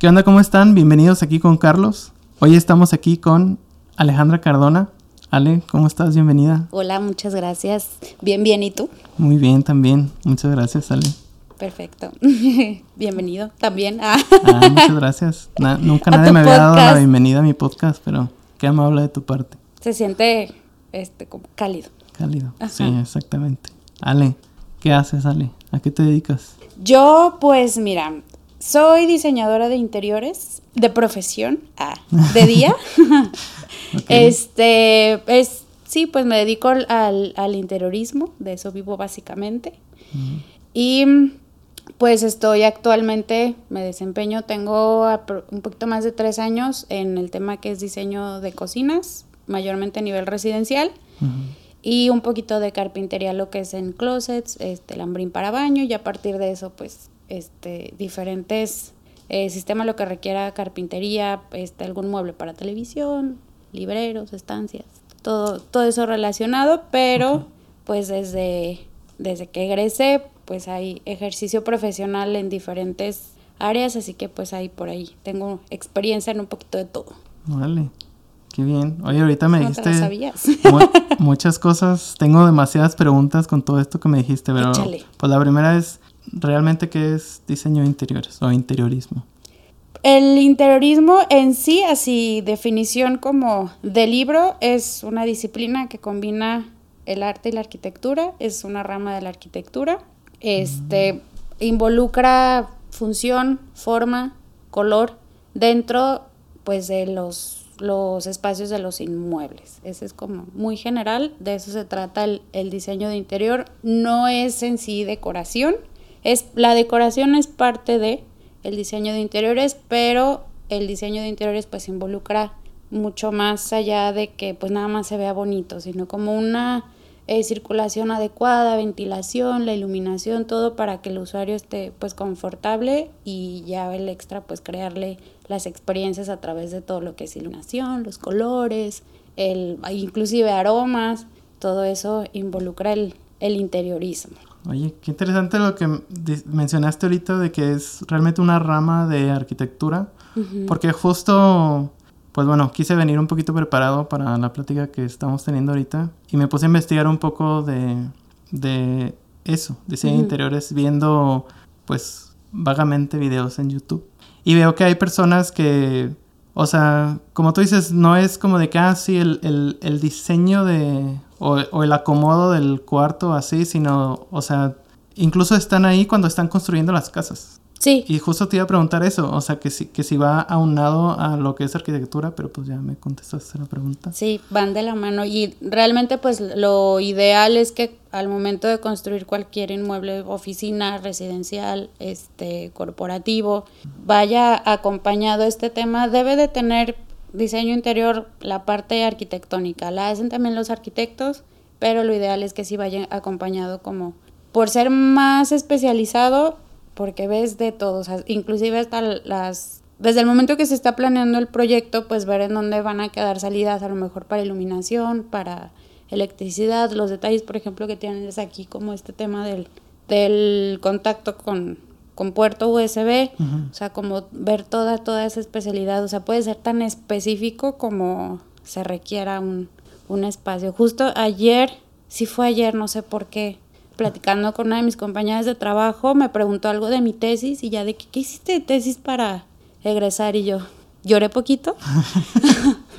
¿Qué onda? ¿Cómo están? Bienvenidos aquí con Carlos. Hoy estamos aquí con Alejandra Cardona. Ale, ¿cómo estás? Bienvenida. Hola, muchas gracias. Bien, bien, ¿y tú? Muy bien, también. Muchas gracias, Ale. Perfecto. Bienvenido también. Ah, muchas gracias. nunca nadie me había dado la bienvenida a mi podcast, pero qué amable de tu parte. Se siente este como cálido. Cálido. Sí, exactamente. Ale, ¿qué haces, Ale? ¿A qué te dedicas? Yo, pues mira, soy diseñadora de interiores de profesión, ah, de día. Este, es, sí, pues me dedico al, interiorismo, de eso vivo básicamente. Y pues estoy actualmente, me desempeño, tengo un poquito más de tres años en el tema que es diseño de cocinas, mayormente a nivel residencial. Y un poquito de carpintería, lo que es en closets, este, lambrín para baño, y a partir de eso, pues este, diferentes eh, sistemas, lo que requiera carpintería, este, algún mueble para televisión, libreros, estancias, todo, todo eso relacionado, pero pues desde, desde que egresé, pues hay ejercicio profesional en diferentes áreas, así que pues ahí por ahí tengo experiencia en un poquito de todo. Vale. Qué bien. Oye, ahorita me dijiste muchas cosas. Tengo demasiadas preguntas con todo esto que me dijiste, pero pues la primera es realmente qué es diseño de interiores o interiorismo. El interiorismo en sí, así definición como de libro, es una disciplina que combina el arte y la arquitectura, es una rama de la arquitectura. Este mm. involucra función, forma, color dentro pues de los los espacios de los inmuebles. Ese es como muy general, de eso se trata el, el diseño de interior. No es en sí decoración, es, la decoración es parte de el diseño de interiores, pero el diseño de interiores pues involucra mucho más allá de que pues nada más se vea bonito, sino como una eh, circulación adecuada, ventilación, la iluminación, todo para que el usuario esté pues confortable y ya el extra pues crearle las experiencias a través de todo lo que es iluminación, los colores, el, inclusive aromas, todo eso involucra el, el interiorismo. Oye, qué interesante lo que mencionaste ahorita de que es realmente una rama de arquitectura, porque justo, pues bueno, quise venir un poquito preparado para la plática que estamos teniendo ahorita y me puse a investigar un poco de, de eso, diseño de interiores, viendo pues vagamente videos en YouTube. Y veo que hay personas que, o sea, como tú dices, no es como de que, ah, sí, el, el, el diseño de, o, el acomodo del cuarto así, sino, o sea, incluso están ahí cuando están construyendo las casas. Sí. Y justo te iba a preguntar eso, o sea, que si, que si va aunado a lo que es arquitectura, pero pues ya me contestaste la pregunta. Sí, van de la mano y realmente pues lo ideal es que al momento de construir cualquier inmueble, oficina, residencial, este, corporativo, vaya acompañado este tema, debe de tener diseño interior, la parte arquitectónica, la hacen también los arquitectos, pero lo ideal es que sí vaya acompañado como por ser más especializado, porque ves de todo, inclusive hasta las desde el momento que se está planeando el proyecto, pues ver en dónde van a quedar salidas, a lo mejor para iluminación, para electricidad, los detalles, por ejemplo, que tienes aquí, como este tema del, del contacto con, con puerto USB, o sea, como ver toda, toda esa especialidad, o sea, puede ser tan específico como se requiera un, un espacio. Justo ayer, sí fue ayer, no sé por qué, platicando con una de mis compañeras de trabajo, me preguntó algo de mi tesis y ya de que, ¿qué hiciste de tesis para egresar? Y yo, lloré poquito.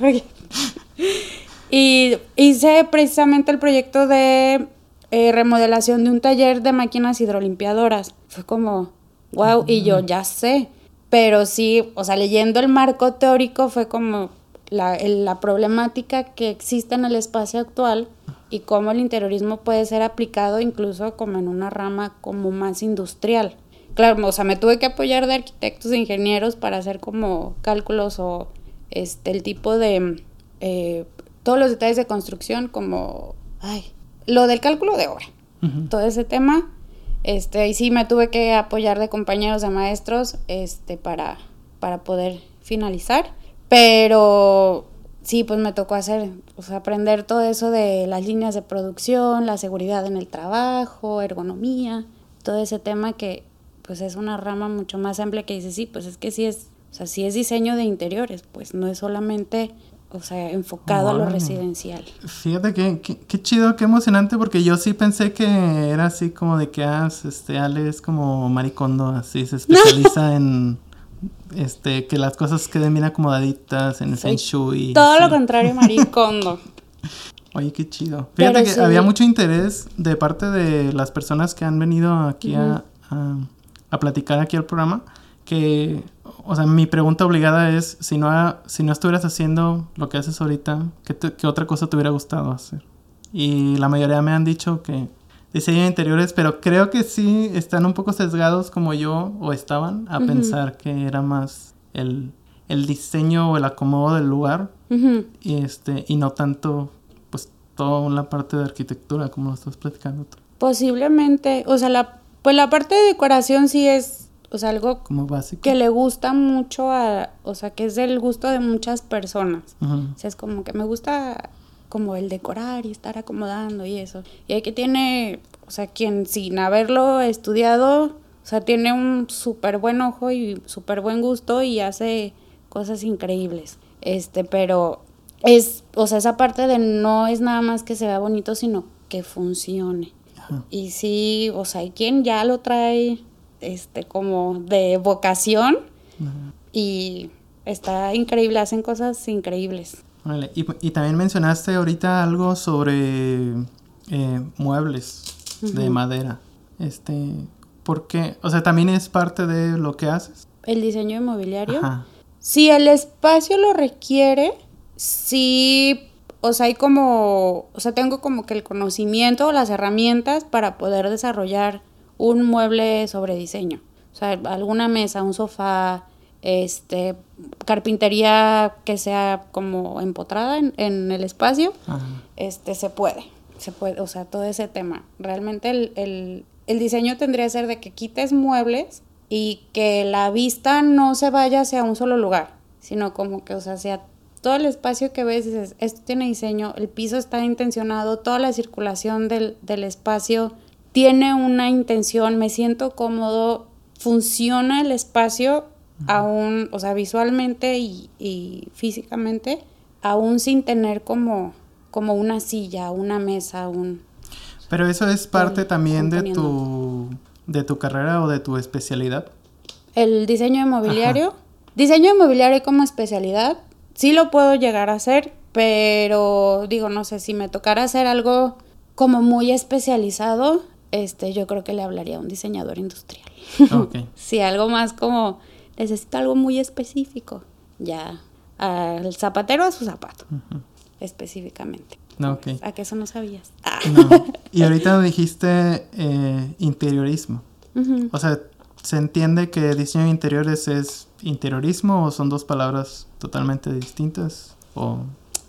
y hice precisamente el proyecto de eh, remodelación de un taller de máquinas hidrolimpiadoras. Fue como, wow, y yo ya sé, pero sí, o sea, leyendo el marco teórico fue como la, la problemática que existe en el espacio actual y cómo el interiorismo puede ser aplicado incluso como en una rama como más industrial. Claro, o sea, me tuve que apoyar de arquitectos e ingenieros para hacer como cálculos o este el tipo de eh, todos los detalles de construcción como ay, lo del cálculo de obra. Todo ese tema este, y sí me tuve que apoyar de compañeros de maestros este, para, para poder finalizar. Pero sí, pues me tocó hacer, aprender todo eso de las líneas de producción, la seguridad en el trabajo, ergonomía, todo ese tema que pues es una rama mucho más amplia que dice, sí, pues es que sí es O sea, sí es diseño de interiores, pues no es solamente, o sea, enfocado a lo residencial. Fíjate que, que- qué chido, qué emocionante, porque yo sí pensé que era así como de que, ah, este, Ale es como maricondo, así, se especializa en, este, que las cosas queden bien acomodaditas, en el Soy feng shui. Todo lo contrario, maricondo. Oye, qué chido. Pero Fíjate que sí. había mucho interés de parte de las personas que han venido aquí a, a, a platicar aquí al programa, que, o sea, mi pregunta obligada es, si no, ha- si no estuvieras haciendo lo que haces ahorita, ¿qué, te- qué otra cosa te hubiera gustado hacer? Y la mayoría me han dicho que diseño de interiores, pero creo que sí están un poco sesgados como yo, o estaban, a pensar que era más el, el diseño o el acomodo del lugar. Y este y no tanto pues toda la parte de arquitectura como lo estás platicando tú, Posiblemente, o sea, la, pues la parte de decoración sí es, o sea, algo como básico que le gusta mucho a, o sea, que es del gusto de muchas personas. O sea, es como que me gusta como el decorar y estar acomodando y eso. Y hay que tiene, o sea, quien sin haberlo estudiado, o sea, tiene un súper buen ojo y súper buen gusto y hace cosas increíbles. Este, pero es, o sea, esa parte de no es nada más que se vea bonito, sino que funcione. Ajá. Y sí, o sea, hay quien ya lo trae, este, como de vocación y está increíble, hacen cosas increíbles. Y, y también mencionaste ahorita algo sobre eh, muebles de madera este ¿por qué? o sea también es parte de lo que haces El diseño inmobiliario. Ajá. Si el espacio lo requiere, sí, o sea, hay como, o sea, tengo como que el conocimiento o las herramientas para poder desarrollar un mueble sobre diseño. O sea, alguna mesa, un sofá, este, carpintería que sea como empotrada en, en el espacio, Ajá. este, se puede, se puede, o sea, todo ese tema. Realmente el, el, el diseño tendría que ser de que quites muebles y que la vista no se vaya hacia un solo lugar, sino como que, o sea, sea todo el espacio que ves, dices, esto tiene diseño, el piso está intencionado, toda la circulación del, del espacio tiene una intención, me siento cómodo, funciona el espacio aún, o sea, visualmente y, y físicamente, aún sin tener como, como una silla, una mesa, un... pero eso es parte también de tu de tu carrera o de tu especialidad. El diseño inmobiliario. Diseño inmobiliario como especialidad, sí lo puedo llegar a hacer, pero digo, no sé, si me tocara hacer algo como muy especializado, este, yo creo que le hablaría a un diseñador industrial. Ok. Si algo más como necesito algo muy específico, ya al zapatero a su zapato, específicamente. No, ok. ¿A que eso no sabías? Ah. No. Y ahorita dijiste eh, interiorismo. O sea, ¿se entiende que diseño de interiores es interiorismo o son dos palabras totalmente distintas? O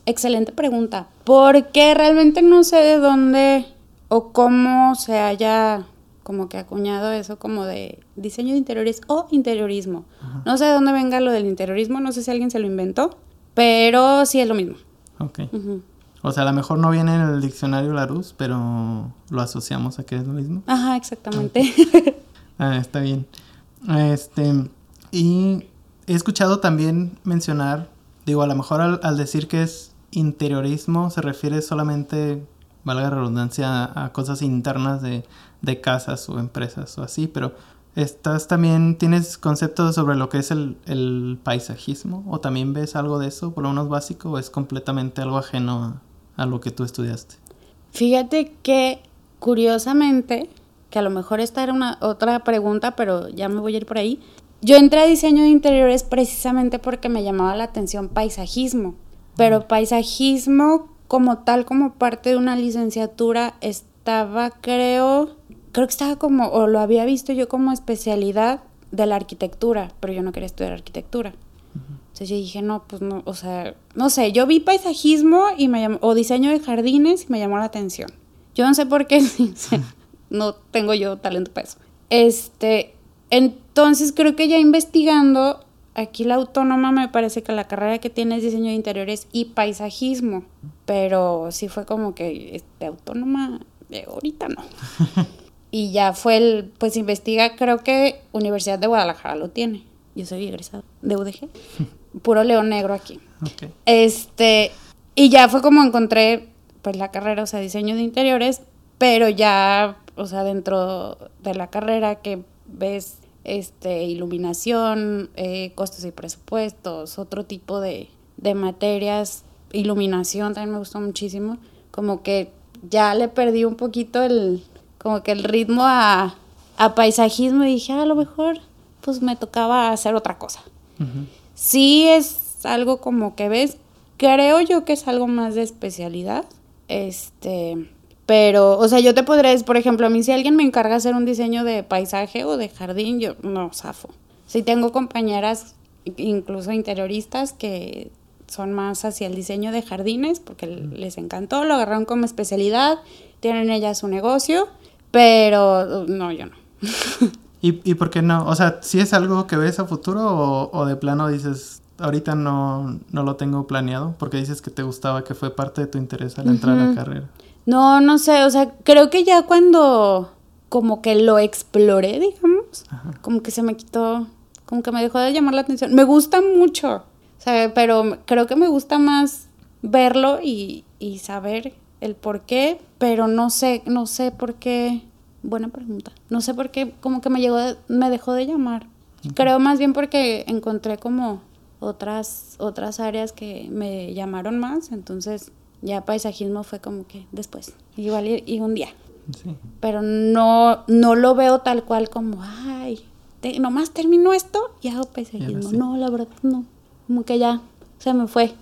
Excelente pregunta. Porque realmente no sé de dónde o cómo se haya como que acuñado eso como de diseño de interiores o interiorismo. No sé de dónde venga lo del interiorismo, no sé si alguien se lo inventó, pero sí es lo mismo. ok. O sea, a lo mejor no viene en el diccionario Larousse, pero lo asociamos a que es lo mismo. Ajá, exactamente. Ah, está bien. Este, y he escuchado también mencionar, digo, a lo mejor al, al decir que es interiorismo se refiere solamente, valga la redundancia, a, a cosas internas de, de casas o empresas o así, pero estás también, tienes conceptos sobre lo que es el, el paisajismo o también ves algo de eso, por lo menos básico, o es completamente algo ajeno a, a lo que tú estudiaste. Fíjate que curiosamente, que a lo mejor esta era una otra pregunta, pero ya me voy a ir por ahí. Yo entré a diseño de interiores precisamente porque me llamaba la atención paisajismo, pero paisajismo como tal, como parte de una licenciatura, estaba, creo, creo que estaba como, o lo había visto yo como especialidad de la arquitectura, pero yo no quería estudiar arquitectura. Entonces yo dije, no, pues no, o sea, no sé, yo vi paisajismo y me llamó, o diseño de jardines y me llamó la atención. Yo no sé por qué, no tengo yo talento para eso. Este, entonces creo que ya investigando, aquí la autónoma me parece que la carrera que tiene es diseño de interiores y paisajismo, pero sí fue como que, este, autónoma, de ahorita no. y ya fue el, pues investiga, creo que Universidad de Guadalajara lo tiene. yo soy egresado de UDG, puro león negro aquí. Este, y ya fue como encontré pues la carrera, o sea, diseño de interiores, pero ya, o sea, dentro de la carrera que ves este, iluminación, eh, costos y presupuestos, otro tipo de, de materias, iluminación también me gustó muchísimo, como que ya le perdí un poquito el, como que el ritmo a, a paisajismo y dije, ah, a lo mejor pues me tocaba hacer otra cosa. Sí es algo como que ves, creo yo que es algo más de especialidad, este, pero, o sea, yo te decir, por ejemplo, a mí si alguien me encarga hacer un diseño de paisaje o de jardín, yo no, zafo. Sí tengo compañeras, incluso interioristas, que son más hacia el diseño de jardines, porque les encantó, lo agarraron como especialidad, tienen ellas su negocio, pero no, yo no. ¿Y, ¿Y por qué no? O sea, ¿si es algo que ves a futuro o, o de plano dices, ahorita no, no, lo tengo planeado? Porque dices que te gustaba, que fue parte de tu interés al entrar a la carrera. No, no sé, o sea, creo que ya cuando como que lo exploré, digamos, como que se me quitó, como que me dejó de llamar la atención. Me gusta mucho, o sea, pero creo que me gusta más verlo y, y saber el por qué, pero no sé, no sé por qué Buena pregunta. No sé por qué, como que me llegó, me dejó de llamar. Creo más bien porque encontré como otras, otras áreas que me llamaron más, entonces ya paisajismo fue como que después, igual y, un día. Sí. Pero no, no lo veo tal cual como, ay, nomás termino esto y hago paisajismo. No, la verdad no, como que ya se me fue.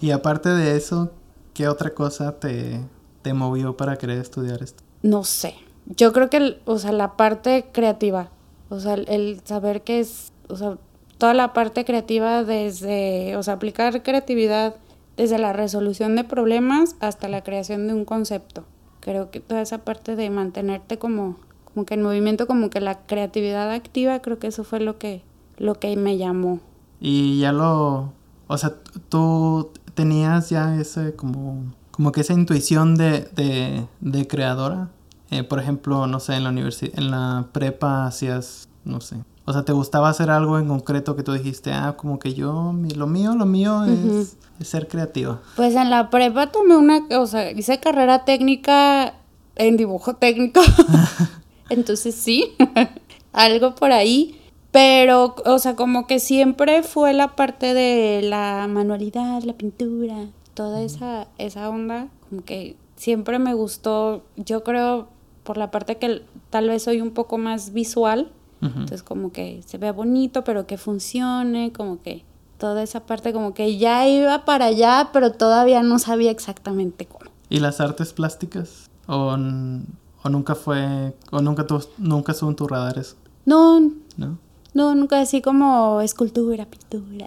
y aparte de eso, ¿qué otra cosa te, te movió para querer estudiar esto? No sé, yo creo que, o sea, la parte creativa, o sea, el, saber que es, o sea, toda la parte creativa desde, o sea, aplicar creatividad desde la resolución de problemas hasta la creación de un concepto. Creo que toda esa parte de mantenerte como, como que en movimiento, como que la creatividad activa, creo que eso fue lo que, lo que me llamó. Y ya lo, o sea, tú tenías ya ese como, como que esa intuición de, de, de creadora. Eh, por ejemplo, no sé, en la universidad, en la prepa hacías, no sé. O sea, ¿te gustaba hacer algo en concreto que tú dijiste, ah, como que yo, lo mío, lo mío es, ser creativa? Pues en la prepa tomé una, o sea, hice carrera técnica en dibujo técnico. Entonces sí, algo por ahí. Pero, o sea, como que siempre fue la parte de la manualidad, la pintura, toda esa, esa onda, como que siempre me gustó, yo creo, por la parte que tal vez soy un poco más visual, entonces como que se vea bonito, pero que funcione, como que toda esa parte como que ya iba para allá, pero todavía no sabía exactamente cómo. ¿Y las artes plásticas? ¿O, o nunca fue, o nunca, tu, nunca estuvo en tu radar eso? No. ¿No? No, nunca así como escultura, pintura.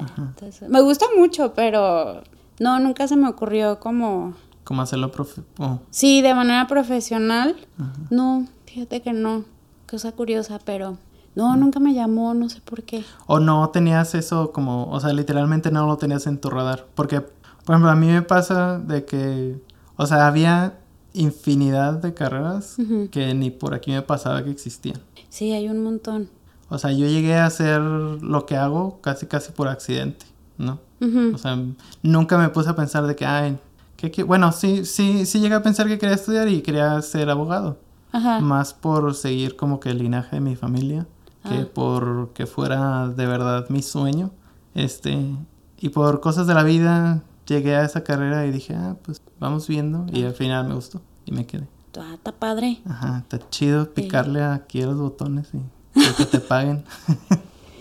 me gusta mucho, pero no, nunca se me ocurrió como ¿Cómo hacerlo profe Sí, de manera profesional. No, fíjate que no. Cosa curiosa, pero no, nunca me llamó, no sé por qué. O no tenías eso como, o sea, literalmente no lo tenías en tu radar. Porque, por ejemplo, a mí me pasa de que, o sea, había infinidad de carreras que ni por aquí me pasaba que existían. Sí, hay un montón. O sea, yo llegué a hacer lo que hago casi casi por accidente, ¿no? O sea, nunca me puse a pensar de que, ay, bueno, sí, sí, sí llegué a pensar que quería estudiar y quería ser abogado. Más por seguir como que el linaje de mi familia, que ah. por que fuera de verdad mi sueño. Este, y por cosas de la vida llegué a esa carrera y dije, ah, pues vamos viendo. Y al final me gustó y me quedé. Ah, está padre. Ajá, está chido picarle aquí a los botones y que te paguen.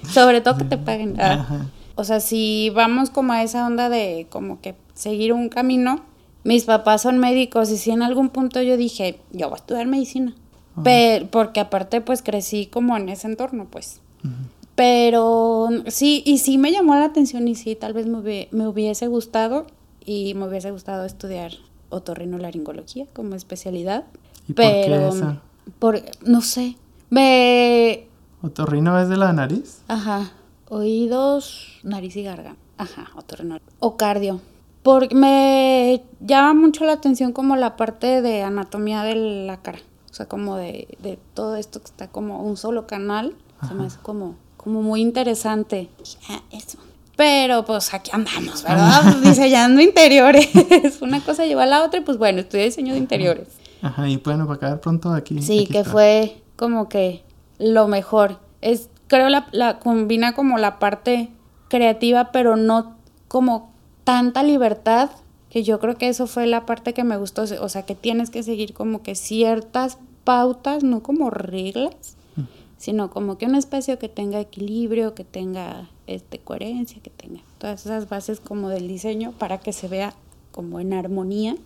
Sobre todo que te paguen. Ah. O sea, si vamos como a esa onda de como que seguir un camino, mis papás son médicos y si en algún punto yo dije, yo voy a estudiar medicina. Pero, porque aparte pues crecí como en ese entorno, pues. Pero sí, y sí me llamó la atención y sí, tal vez me, me hubiese gustado y me hubiese gustado estudiar otorrinolaringología como especialidad. ¿Y pero, por qué esa? Por, no sé, me... ¿Otorrino es de la nariz? Ajá, oídos, nariz y garganta. Ajá, otorrino. O cardio. Porque me llama mucho la atención como la parte de anatomía de la cara. O sea, como de, de todo esto que está como un solo canal. Se me hace como, como muy interesante. Eso. Pero pues aquí andamos, ¿verdad? Diseñando interiores. Una cosa lleva a la otra y pues bueno, estudié diseño de interiores. Ajá, y bueno, para acabar pronto aquí. Sí, que fue como que lo mejor. Es, creo la, la combina como la parte creativa, pero no como tanta libertad, que yo creo que eso fue la parte que me gustó. O sea, que tienes que seguir como que ciertas pautas, no como reglas, sino como que un espacio que tenga equilibrio, que tenga este, coherencia, que tenga todas esas bases como del diseño para que se vea como en armonía.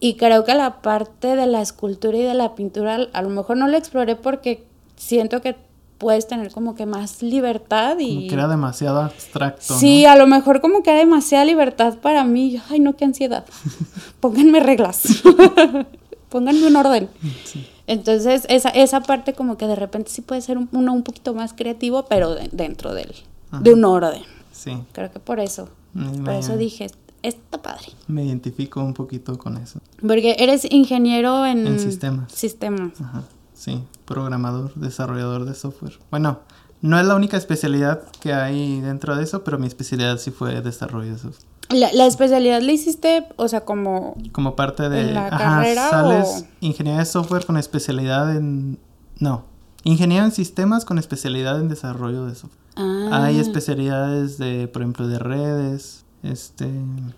Y creo que la parte de la escultura y de la pintura a lo mejor no la exploré porque siento que puedes tener como que más libertad y... Como que era demasiado abstracto. Sí, a lo mejor como que era demasiada libertad para mí. Ay, no, qué ansiedad. Pónganme reglas. Pónganme un orden. Entonces, esa, esa parte como que de repente sí puede ser uno un poquito más creativo, pero dentro del, de un orden. Sí. Creo que por eso. por eso dije, está padre. Me identifico un poquito con eso. Porque eres ingeniero en... En sistemas. Sistemas. Ajá. Sí, programador, desarrollador de software. Bueno, no es la única especialidad que hay dentro de eso, pero mi especialidad sí fue desarrollo de software. ¿La, especialidad la hiciste, o sea, como... Como parte de... la carrera sales ingeniería de software con especialidad en... No, ingeniería en sistemas con especialidad en desarrollo de software. Ah. Hay especialidades de, por ejemplo, de redes, este...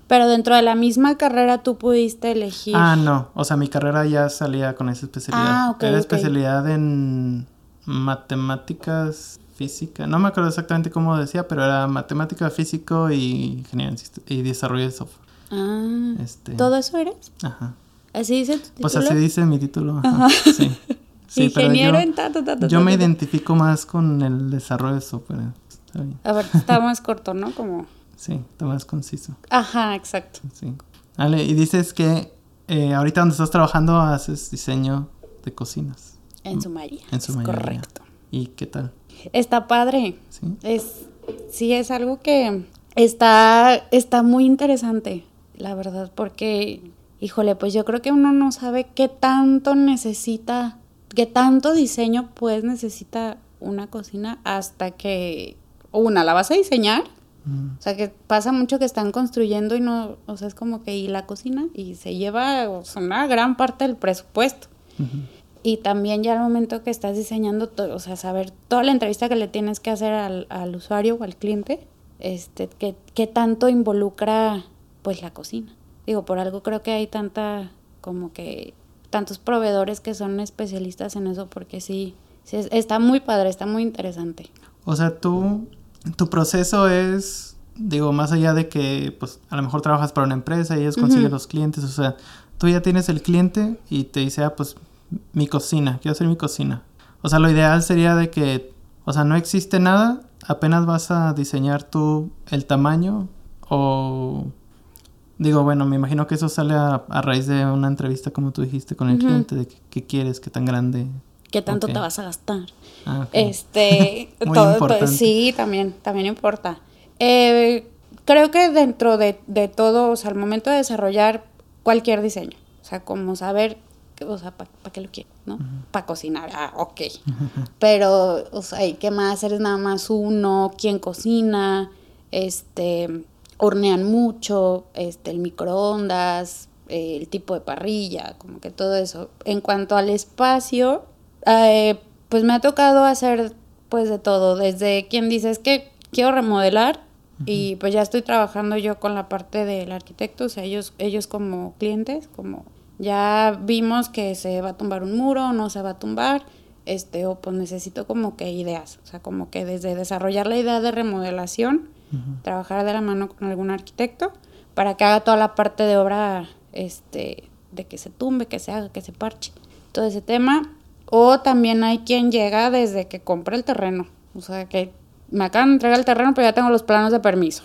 Pero dentro de la misma carrera tú pudiste elegir... Ah, no, o sea, mi carrera ya salía con esa especialidad. Ah, ok, Era ok. especialidad en matemáticas, física, no me acuerdo exactamente cómo decía, pero era matemática, físico y ingeniería y desarrollo de software. Ah, Este, ¿todo eso eres? Ajá. ¿Así dice tu Pues título? así dice mi título, ajá. Sí. Sí, pero Ingeniero yo, en ta, ta, ta, ta, yo me identifico más con el desarrollo de software. Está bien. A ver, está más corto, ¿no? Como... Sí, está más conciso. Ajá, exacto. Sí. Vale, y dices que eh, ahorita donde estás trabajando haces diseño de cocinas. En su mayoría. En su es mayoría. Correcto. ¿Y qué tal? Está padre. ¿Sí? Es, sí, es algo que está, está muy interesante, la verdad, porque, híjole, pues yo creo que uno no sabe qué tanto necesita, qué tanto diseño pues necesita una cocina hasta que, una, la vas a diseñar. Mm, O sea, que pasa mucho que están construyendo y no, o sea, es como que y la cocina y se lleva o sea, una gran parte del presupuesto. ujú. Y también ya al momento que estás diseñando, to- o sea, saber toda la entrevista que le tienes que hacer al, al usuario o al cliente, este, qué, qué tanto involucra pues la cocina. Digo, por algo creo que hay tanta, como que, tantos proveedores que son especialistas en eso, porque sí, sí es- está muy padre, está muy interesante. O sea, tú, tu proceso es, digo, más allá de que, pues, a lo mejor trabajas para una empresa y ellos consiguen los clientes, o sea, tú ya tienes el cliente y te dice, ah, pues, mi cocina, quiero hacer mi cocina. O sea, lo ideal sería de que, o sea, no existe nada, apenas vas a diseñar tú el tamaño o... Digo, bueno, me imagino que eso sale a, a raíz de una entrevista, como tú dijiste, con el cliente, de qué quieres, qué tan grande. ¿Qué tanto te vas a gastar? Ah. Este, todo- sí, también, también importa. Eh, creo que dentro de, de todo, o sea, al momento de desarrollar cualquier diseño, o sea, como saber, o sea, ¿para qué lo quieres, no? Para cocinar, ah, ok. Pero, o sea, ¿y ¿qué más? ¿Eres nada más uno? ¿Quién cocina? Este, hornean mucho, este, el microondas, eh, el tipo de parrilla, como que todo eso. En cuanto al espacio, eh, pues me ha tocado hacer pues de todo, desde quien dice es que quiero remodelar y pues ya estoy trabajando yo con la parte del arquitecto, o sea, ellos, ellos como clientes, como ya vimos que se va a tumbar un muro, no se va a tumbar, este, o pues necesito como que ideas, o sea, como que desde desarrollar la idea de remodelación, trabajar de la mano con algún arquitecto para que haga toda la parte de obra este de que se tumbe, que se haga, que se parche, todo ese tema. O también hay quien llega desde que compra el terreno, o sea, que me acaban de entregar el terreno, pero ya tengo los planos de permiso.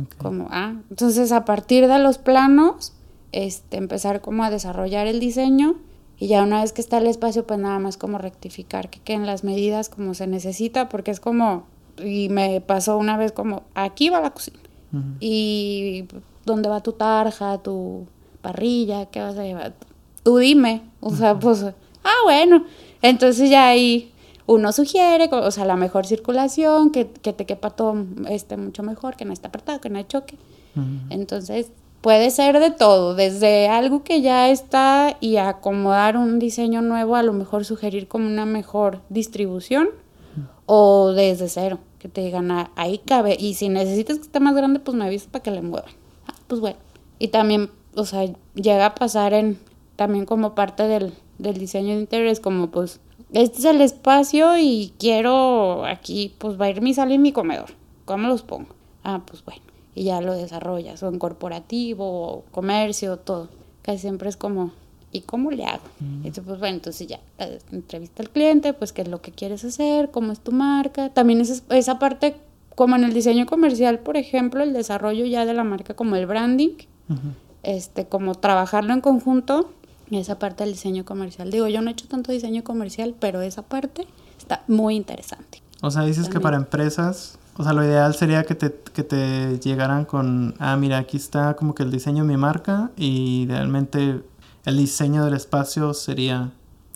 Ok. Como, ah, entonces a partir de los planos, este, empezar como a desarrollar el diseño y ya una vez que está el espacio, pues nada más como rectificar que queden las medidas como se necesita, porque es como, y me pasó una vez como, aquí va la cocina Ujú. y dónde va tu tarja, tu parrilla, qué vas a llevar. Tú dime, o sea, pues, ah, bueno, entonces ya ahí, uno sugiere, o sea, la mejor circulación, que, que te quepa todo este, mucho mejor, que no esté apretado, que no hay choque. Entonces, puede ser de todo, desde algo que ya está y acomodar un diseño nuevo, a lo mejor sugerir como una mejor distribución, o desde cero, que te digan, ah, ahí cabe, y si necesitas que esté más grande, pues me avisas para que le muevan. Ah, pues bueno. Y también, o sea, llega a pasar en, también como parte del, del diseño de interiores, como pues, este es el espacio y quiero aquí, pues va a ir mi sala y mi comedor. ¿Cómo los pongo? Ah, pues bueno. Y ya lo desarrollas, o en corporativo, o comercio, todo. Casi siempre es como, ¿y cómo le hago? Entonces, pues bueno, entonces ya, entrevista al cliente, pues qué es lo que quieres hacer, cómo es tu marca. También es esa parte, como en el diseño comercial, por ejemplo, el desarrollo ya de la marca, como el branding, este, como trabajarlo en conjunto, esa parte del diseño comercial. Digo, yo no he hecho tanto diseño comercial, pero esa parte está muy interesante. O sea, dices que para empresas, o sea, lo ideal sería que te, que te llegaran con, ah, mira, aquí está como que el diseño de mi marca y idealmente el diseño del espacio sería...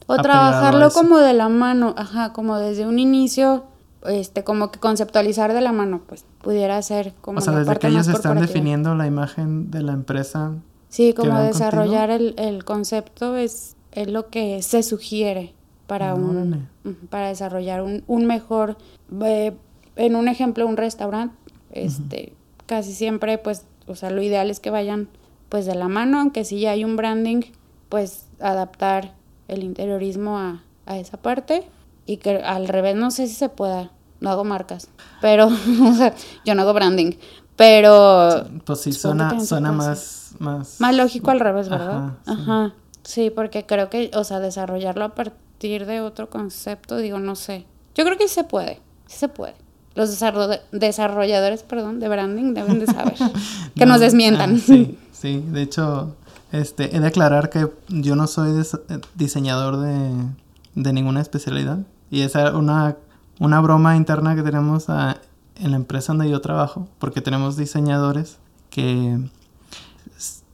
O trabajarlo como de la mano, ajá, como desde un inicio, este, como que conceptualizar de la mano, pues pudiera ser como... O sea, desde que ellos están definiendo la imagen de la empresa, Sí, como desarrollar el, el, concepto es, es lo que se sugiere para, un, para desarrollar un, un mejor, eh, en un ejemplo, un restaurante, este, casi siempre, pues, o sea, lo ideal es que vayan pues de la mano, aunque si ya hay un branding, pues adaptar el interiorismo a, a esa parte y que al revés no sé si se pueda, no hago marcas, pero o sea, yo no hago branding, pero... Pues sí, suena, suena más más... lógico al revés, ¿verdad? Ajá, sí. porque creo que, o sea, desarrollarlo a partir de otro concepto, digo, no sé. Yo creo que sí se puede, sí se puede. Los desarrolladores, perdón, de branding deben de saber. que nos desmientan. Ah, sí, sí, de hecho, este, he de aclarar que yo no soy diseñador de, de ninguna especialidad. Y esa es una, una broma interna que tenemos en la empresa donde yo trabajo, porque tenemos diseñadores que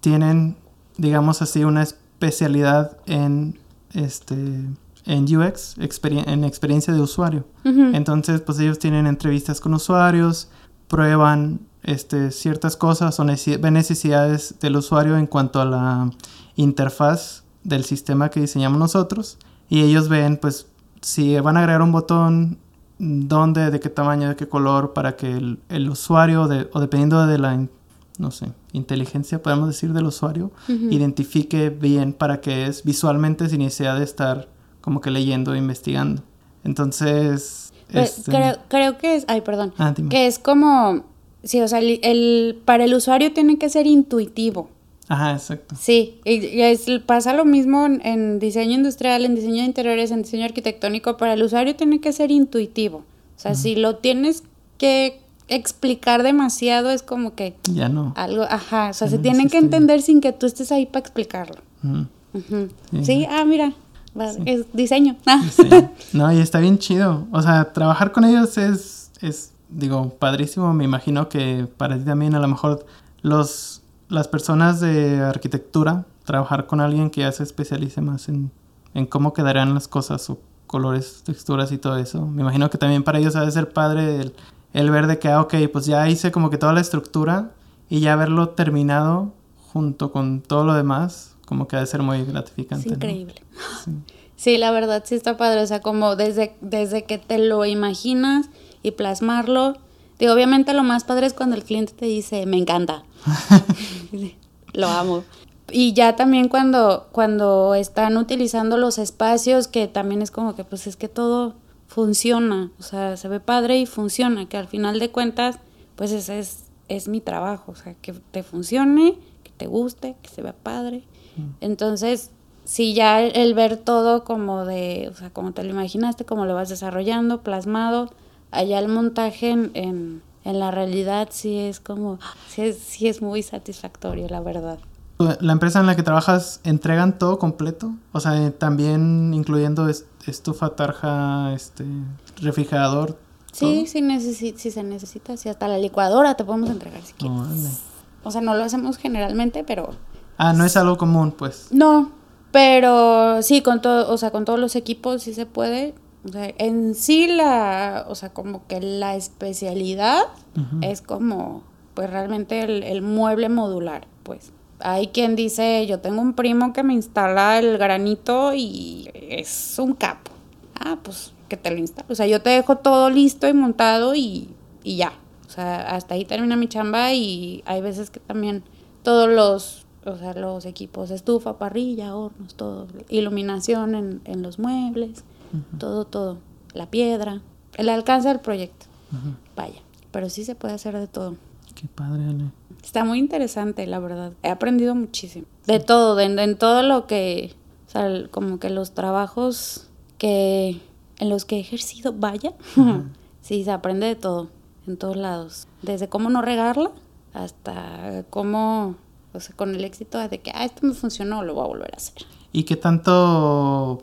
tienen, digamos así, una especialidad en este en UX, en experiencia de usuario. Entonces, pues ellos tienen entrevistas con usuarios, prueban este, ciertas cosas o ven necesidades del usuario en cuanto a la interfaz del sistema que diseñamos nosotros y ellos ven pues si van a agregar un botón dónde, de qué tamaño, de qué color para que el, el usuario o dependiendo de la no sé, inteligencia, podemos decir, del usuario, identifique bien para que es visualmente sin necesidad de estar como que leyendo e investigando. Entonces... Pues, este, creo, creo, que es, ay, perdón, ah, que es como, sí, o sea, el, para el usuario tiene que ser intuitivo. Ajá, exacto. Sí, y, es, pasa lo mismo en, diseño industrial, en diseño de interiores, en diseño arquitectónico, para el usuario tiene que ser intuitivo. O sea, si lo tienes que explicar demasiado es como que... Ya no. Algo, ajá, o sea, se tienen que entender sin que tú estés ahí para explicarlo. sí. ah, mira, es diseño. No, y está bien chido. O sea, trabajar con ellos es, es, digo, padrísimo. Me imagino que para ti también a lo mejor los, las personas de arquitectura, trabajar con alguien que ya se especialice más en, en cómo quedarán las cosas o colores, texturas y todo eso. Me imagino que también para ellos ha de ser padre el el ver de que, ah, ok, pues ya hice como que toda la estructura y ya haberlo terminado junto con todo lo demás, como que ha de ser muy gratificante. Es increíble. Sí. la verdad sí está padre, o sea, como desde, desde que te lo imaginas y plasmarlo. Digo, obviamente lo más padre es cuando el cliente te dice, me encanta. lo amo. Y ya también cuando, cuando están utilizando los espacios, que también es como que pues es que todo funciona, o sea, se ve padre y funciona, que al final de cuentas, pues ese es, es mi trabajo, o sea, que te funcione, que te guste, que se vea padre. Mm. Entonces, si ya el, ver todo como de, o sea, como te lo imaginaste, como lo vas desarrollando, plasmado, allá el montaje en, en, la realidad sí es como, sí es, sí es muy satisfactorio, la verdad. ¿La empresa en la que trabajas entregan todo completo? O sea, también incluyendo estufa, tarja, este, refrigerador. Sí, sí, si se necesita. Si hasta la licuadora te podemos entregar si quieres. O sea, no lo hacemos generalmente, pero... Ah, no es algo común, pues. No, pero sí, con todo, o sea, con todos los equipos sí se puede. O sea, en sí la, o sea, como que la especialidad es como, pues realmente el, el mueble modular, pues. Hay quien dice, yo tengo un primo que me instala el granito y es un capo. Ah, pues que te lo instalo. O sea, yo te dejo todo listo y montado y, y ya. O sea, hasta ahí termina mi chamba y hay veces que también todos los, o sea, los equipos, estufa, parrilla, hornos, todo, iluminación en, en los muebles, todo, todo, la piedra, el alcance del proyecto. Vaya, pero sí se puede hacer de todo. Qué padre, Ale. Está muy interesante, la verdad. He aprendido muchísimo. De todo, de, en todo lo que, o sea, como que los trabajos que, en los que he ejercido, vaya, sí, se aprende de todo, en todos lados. Desde cómo no regarla hasta cómo, o sea, con el éxito de que, ah, esto me funcionó, lo voy a volver a hacer. ¿Y qué tanto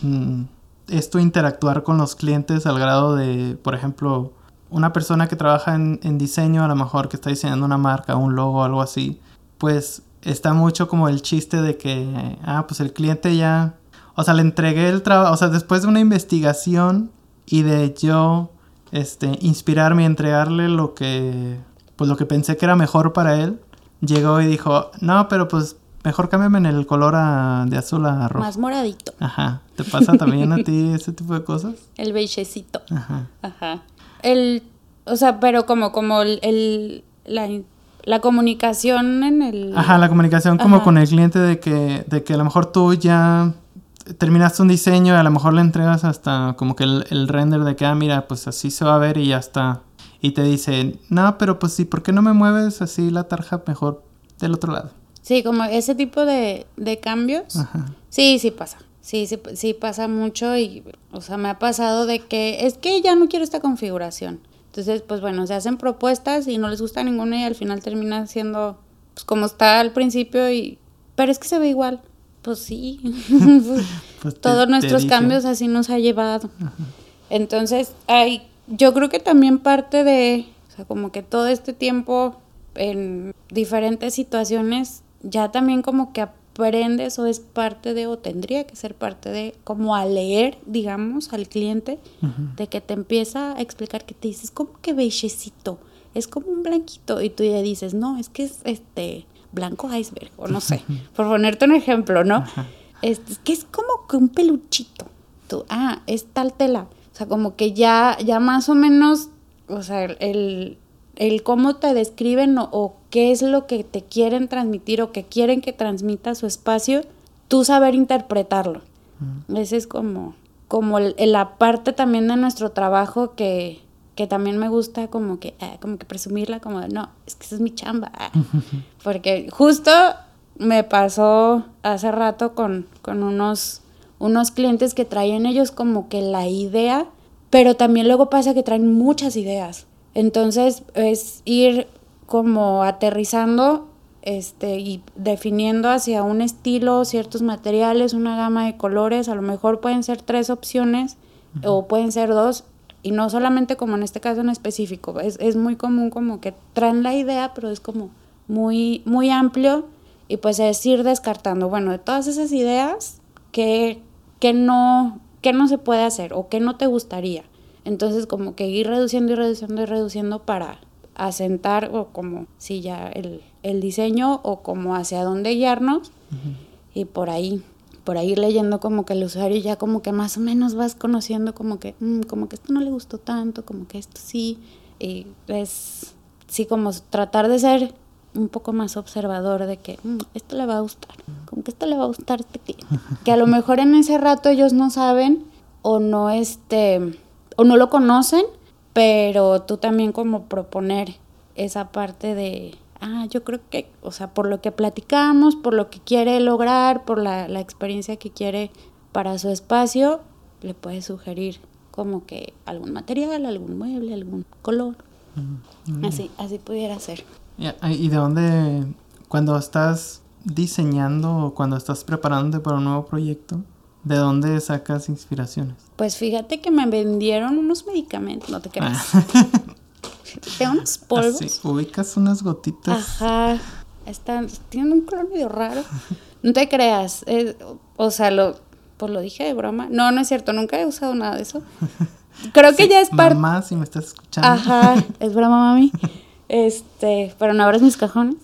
mm, es tu interactuar con los clientes al grado de, por ejemplo, una persona que trabaja en, en diseño, a lo mejor que está diseñando una marca, un logo, algo así, pues está mucho como el chiste de que, ah, pues el cliente ya, o sea, le entregué el trabajo, o sea, después de una investigación y de yo, este, inspirarme y entregarle lo que, pues lo que pensé que era mejor para él, llegó y dijo, no, pero pues mejor cámbiame en el color a- de azul a rojo. Más moradito. Ajá, ¿te pasa también a ti ese tipo de cosas? El beigecito. Ajá. Ajá. El, o sea, pero como, como el, el- la, la comunicación en el... Ajá, la comunicación como Ajá. con el cliente de que, de que a lo mejor tú ya terminaste un diseño y a lo mejor le entregas hasta como que el, el render de que, ah, mira, pues así se va a ver y ya está. Y te dice, no, pero pues sí, ¿por qué no me mueves así la tarja mejor del otro lado? Sí, como ese tipo de, de cambios. Ajá. Sí, sí pasa. Sí, sí, sí pasa mucho y, o sea, me ha pasado de que es que ya no quiero esta configuración. Entonces, pues bueno, se hacen propuestas y no les gusta ninguna y al final termina siendo pues como está al principio y pero es que se ve igual. Pues sí. Pues te- Todos te nuestros cambios así nos ha llevado. Entonces, hay, yo creo que también parte de, o sea, como que todo este tiempo en diferentes situaciones, ya también como que aprendes o es parte de, o tendría que ser parte de, como a leer, digamos, al cliente, de que te empieza a explicar que te dices, como que beigecito, es como un blanquito, y tú ya dices, no, es que es este blanco iceberg, o no sé, por ponerte un ejemplo, ¿no? Ajá. Es, es que es como que un peluchito. Tú, ah, es tal tela. O sea, como que ya, ya más o menos, o sea, el, el cómo te describen o, o qué es lo que te quieren transmitir o que quieren que transmita su espacio, tú saber interpretarlo. Ese es como, como el- la parte también de nuestro trabajo que, que también me gusta como que, ah, como que presumirla, como no, es que esa es mi chamba. ah". Porque justo me pasó hace rato con, con unos, unos clientes que traían ellos como que la idea, pero también luego pasa que traen muchas ideas. Entonces es ir como aterrizando este, y definiendo hacia un estilo, ciertos materiales, una gama de colores, a lo mejor pueden ser tres opciones o pueden ser dos, y no solamente como en este caso en específico, es, es muy común como que traen la idea, pero es como muy, muy amplio y pues es ir descartando, bueno, de todas esas ideas, ¿qué, qué no, qué no se puede hacer o qué no te gustaría? Entonces como que ir reduciendo y reduciendo y reduciendo para asentar o como si ya el, el diseño o como hacia dónde guiarnos y por ahí por ahí leyendo como que el usuario ya como que más o menos vas conociendo como que mm, como que esto no le gustó tanto como que esto sí y es sí como tratar de ser un poco más observador de que "Mm, esto le va a gustar como que esto le va a gustar a este cliente que a lo mejor en ese rato ellos no saben o no este o no lo conocen pero tú también como proponer esa parte de, ah, yo creo que, o sea, por lo que platicamos, por lo que quiere lograr, por la, la experiencia que quiere para su espacio, le puedes sugerir como que algún material, algún mueble, algún color. Así, así pudiera ser. ¿Y de dónde, cuando estás diseñando o cuando estás preparándote para un nuevo proyecto, de dónde sacas inspiraciones? Pues fíjate que me vendieron unos medicamentos, no te creas. Tengo unos polvos. Así, ubicas unas gotitas. Ajá. Están, tienen un color medio raro. No te creas. o sea, lo, pues lo dije de broma. No, no es cierto, nunca he usado nada de eso. Creo que ya es parte. Mamá, si me estás escuchando. Ajá, es broma, mami. Este, pero no abres mis cajones.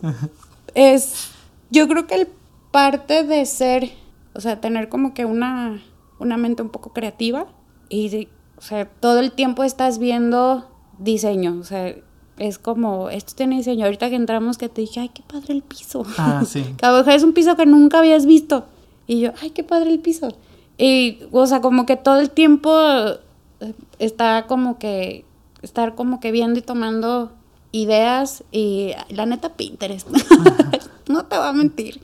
Es, yo creo que el parte de ser, o sea, tener como que una, una mente un poco creativa y, o sea, todo el tiempo estás viendo diseño, o sea, es como, esto tiene diseño. Ahorita que entramos que te dije, ay, qué padre el piso. Ah, sí. que es un piso que nunca habías visto. Y yo, ay, qué padre el piso. Y, o sea, como que todo el tiempo eh, está como que, estar como que viendo y tomando ideas y la neta Pinterest. no te voy a mentir.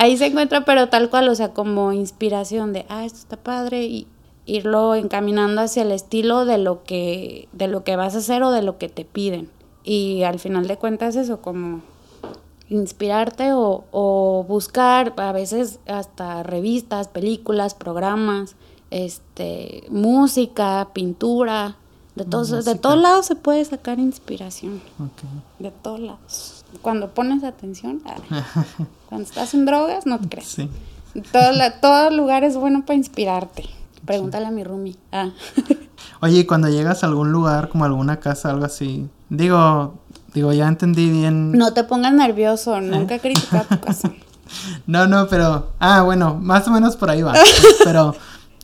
Ahí se encuentra, pero tal cual, o sea, como inspiración de, ah, esto está padre y irlo encaminando hacia el estilo de lo que, de lo que vas a hacer o de lo que te piden. Y al final de cuentas eso, como inspirarte o, buscar a veces hasta revistas, películas, programas, este, música, pintura, de todos, de todos lados se puede sacar inspiración. De todos lados. Cuando pones atención, ah, cuando estás en drogas, no te crees. Sí. Todo, todo lugar es bueno para inspirarte. Pregúntale a mi roomie. Ah. Oye, cuando llegas a algún lugar, como alguna casa, algo así, digo, digo, ya entendí bien. No te pongas nervioso, nunca he criticado tu casa. no, no, pero, ah, bueno, más o menos por ahí va. pero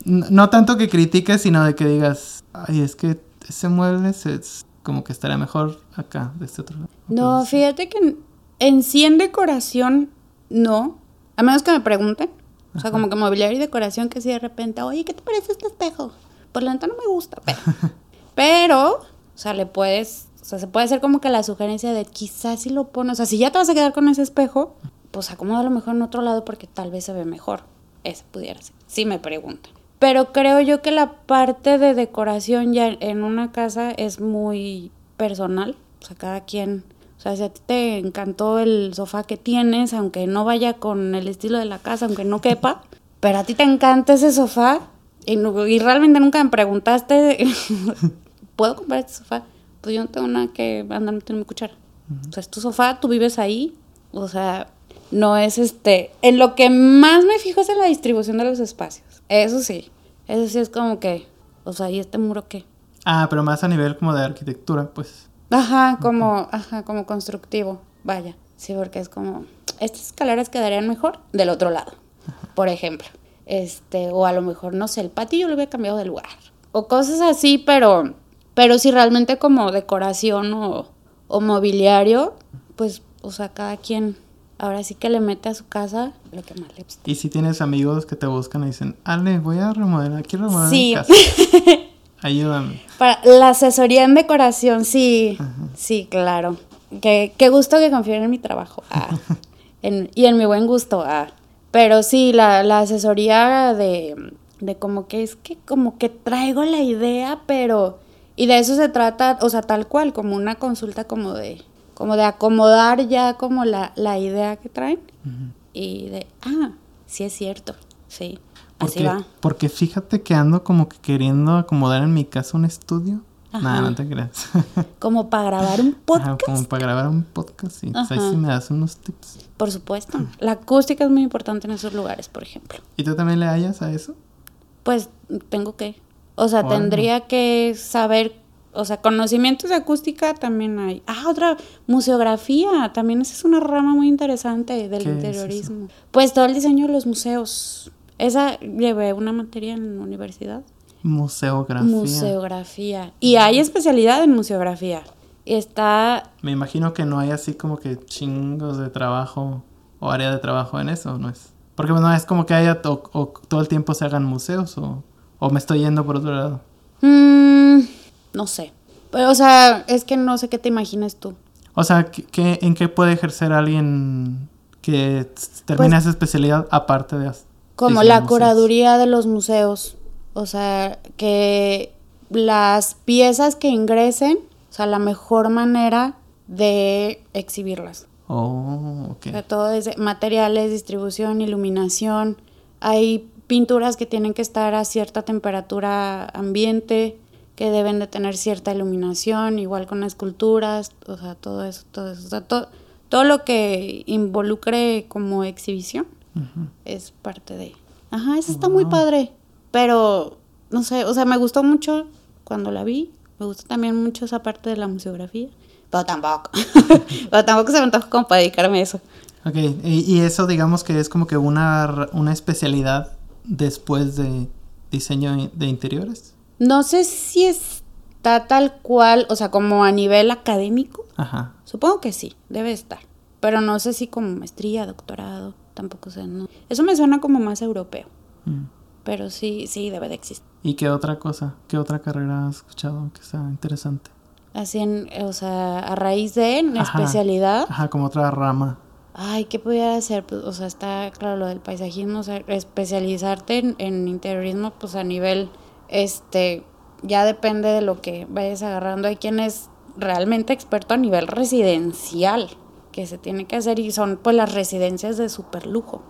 no tanto que critiques, sino de que digas, ay, es que ese mueble es como que estaría mejor acá, de este otro lado. No, fíjate que en sí en decoración, no. A menos que me pregunten. O sea, como que mobiliario y decoración que si de repente, oye, ¿qué te parece este espejo? Por la neta no me gusta, pero, pero, o sea, le puedes, o sea, se puede hacer como que la sugerencia de quizás si lo pones, o sea, si ya te vas a quedar con ese espejo, pues acomoda lo mejor en otro lado porque tal vez se ve mejor. Ese pudiera ser, si me preguntan. Pero creo yo que la parte de decoración ya en una casa es muy personal. O sea, cada quien o sea, si a ti te encantó el sofá que tienes, aunque no vaya con el estilo de la casa, aunque no quepa, pero a ti te encanta ese sofá y, realmente nunca me preguntaste, ¿puedo comprar este sofá? Pues yo no tengo nada que andar en mi cuchara. O sea, es tu sofá, tú vives ahí, o sea, no es este... En lo que más me fijo es en la distribución de los espacios. Eso sí, eso sí es como que, o sea, ¿y este muro qué? Ah, pero más a nivel como de arquitectura, pues. Ajá, como, ajá, como constructivo, vaya. Sí, porque es como, estas escaleras quedarían mejor del otro lado, por ejemplo. Este, o a lo mejor, no sé, el patio yo lo había cambiado de lugar. O cosas así, pero, pero si realmente como decoración o, o mobiliario, pues, o sea, cada quien ahora sí que le mete a su casa lo que más le gusta. Y si tienes amigos que te buscan y dicen, Ale, voy a remodelar, quiero remodelar sí. mi casa. Ayúdame. Para la asesoría en decoración, sí, sí, claro. Qué, qué, gusto que confíen en mi trabajo. Ah, y en mi buen gusto. Ah. Pero sí, la, la asesoría de, de como que es que como que traigo la idea, pero... Y de eso se trata, o sea, tal cual, como una consulta como de, como de acomodar ya como la, la idea que traen. Y de, ah, sí es cierto, sí. Así va. Porque fíjate que ando como que queriendo acomodar en mi casa un estudio. Nada, no te creas. como para grabar un podcast. como para grabar un podcast, sí. ahí sí me das unos tips. Por supuesto. La acústica es muy importante en esos lugares, por ejemplo. ¿Y tú también le hallas a eso? Pues tengo que. O sea, tendría que saber o sea, conocimientos de acústica también hay. Ah, otra, museografía, también esa es una rama muy interesante del interiorismo. pues todo el diseño de los museos. Esa llevé una materia en la universidad. Museografía. Museografía. Y hay especialidad en museografía. Está... Me imagino que no hay así como que chingos de trabajo o área de trabajo en eso, ¿no es? Porque no es como que haya o, todo el tiempo se hagan museos o, o me estoy yendo por otro lado. Mm, no sé. Pero, o sea, es que no sé qué te imaginas tú. O sea, ¿qué, ¿en qué puede ejercer alguien que termine pues esa especialidad aparte de como la curaduría de los museos. O sea, que las piezas que ingresen, o sea, la mejor manera de exhibirlas. Oh, ok. O sea, todo desde materiales, distribución, iluminación. Hay pinturas que tienen que estar a cierta temperatura ambiente, que deben de tener cierta iluminación, igual con esculturas, o sea, todo eso, todo eso. O sea, todo, todo lo que involucre como exhibición es parte de... Ajá, esa está muy padre. Pero, no sé, o sea, me gustó mucho cuando la vi. Me gustó también mucho esa parte de la museografía. Pero tampoco. pero tampoco se me antoja como para dedicarme a eso. Ok, y, y eso digamos que es como que una, una especialidad después de diseño de interiores. No sé si está tal cual, o sea, como a nivel académico. Ajá. Supongo que sí, debe estar. Pero no sé si como maestría, doctorado, tampoco sé. No. Eso me suena como más europeo. Mm. Pero sí, sí, debe de existir. ¿Y qué otra cosa? ¿Qué otra carrera has escuchado que sea interesante? Así en, o sea, a raíz de en Ajá. especialidad. Ajá, como otra rama. Ay, ¿qué pudiera hacer? Pues, o sea, está claro lo del paisajismo, o sea, especializarte en, en interiorismo, pues a nivel, este, ya depende de lo que vayas agarrando. Hay quien es realmente experto a nivel residencial, que se tiene que hacer y son pues las residencias de super lujo.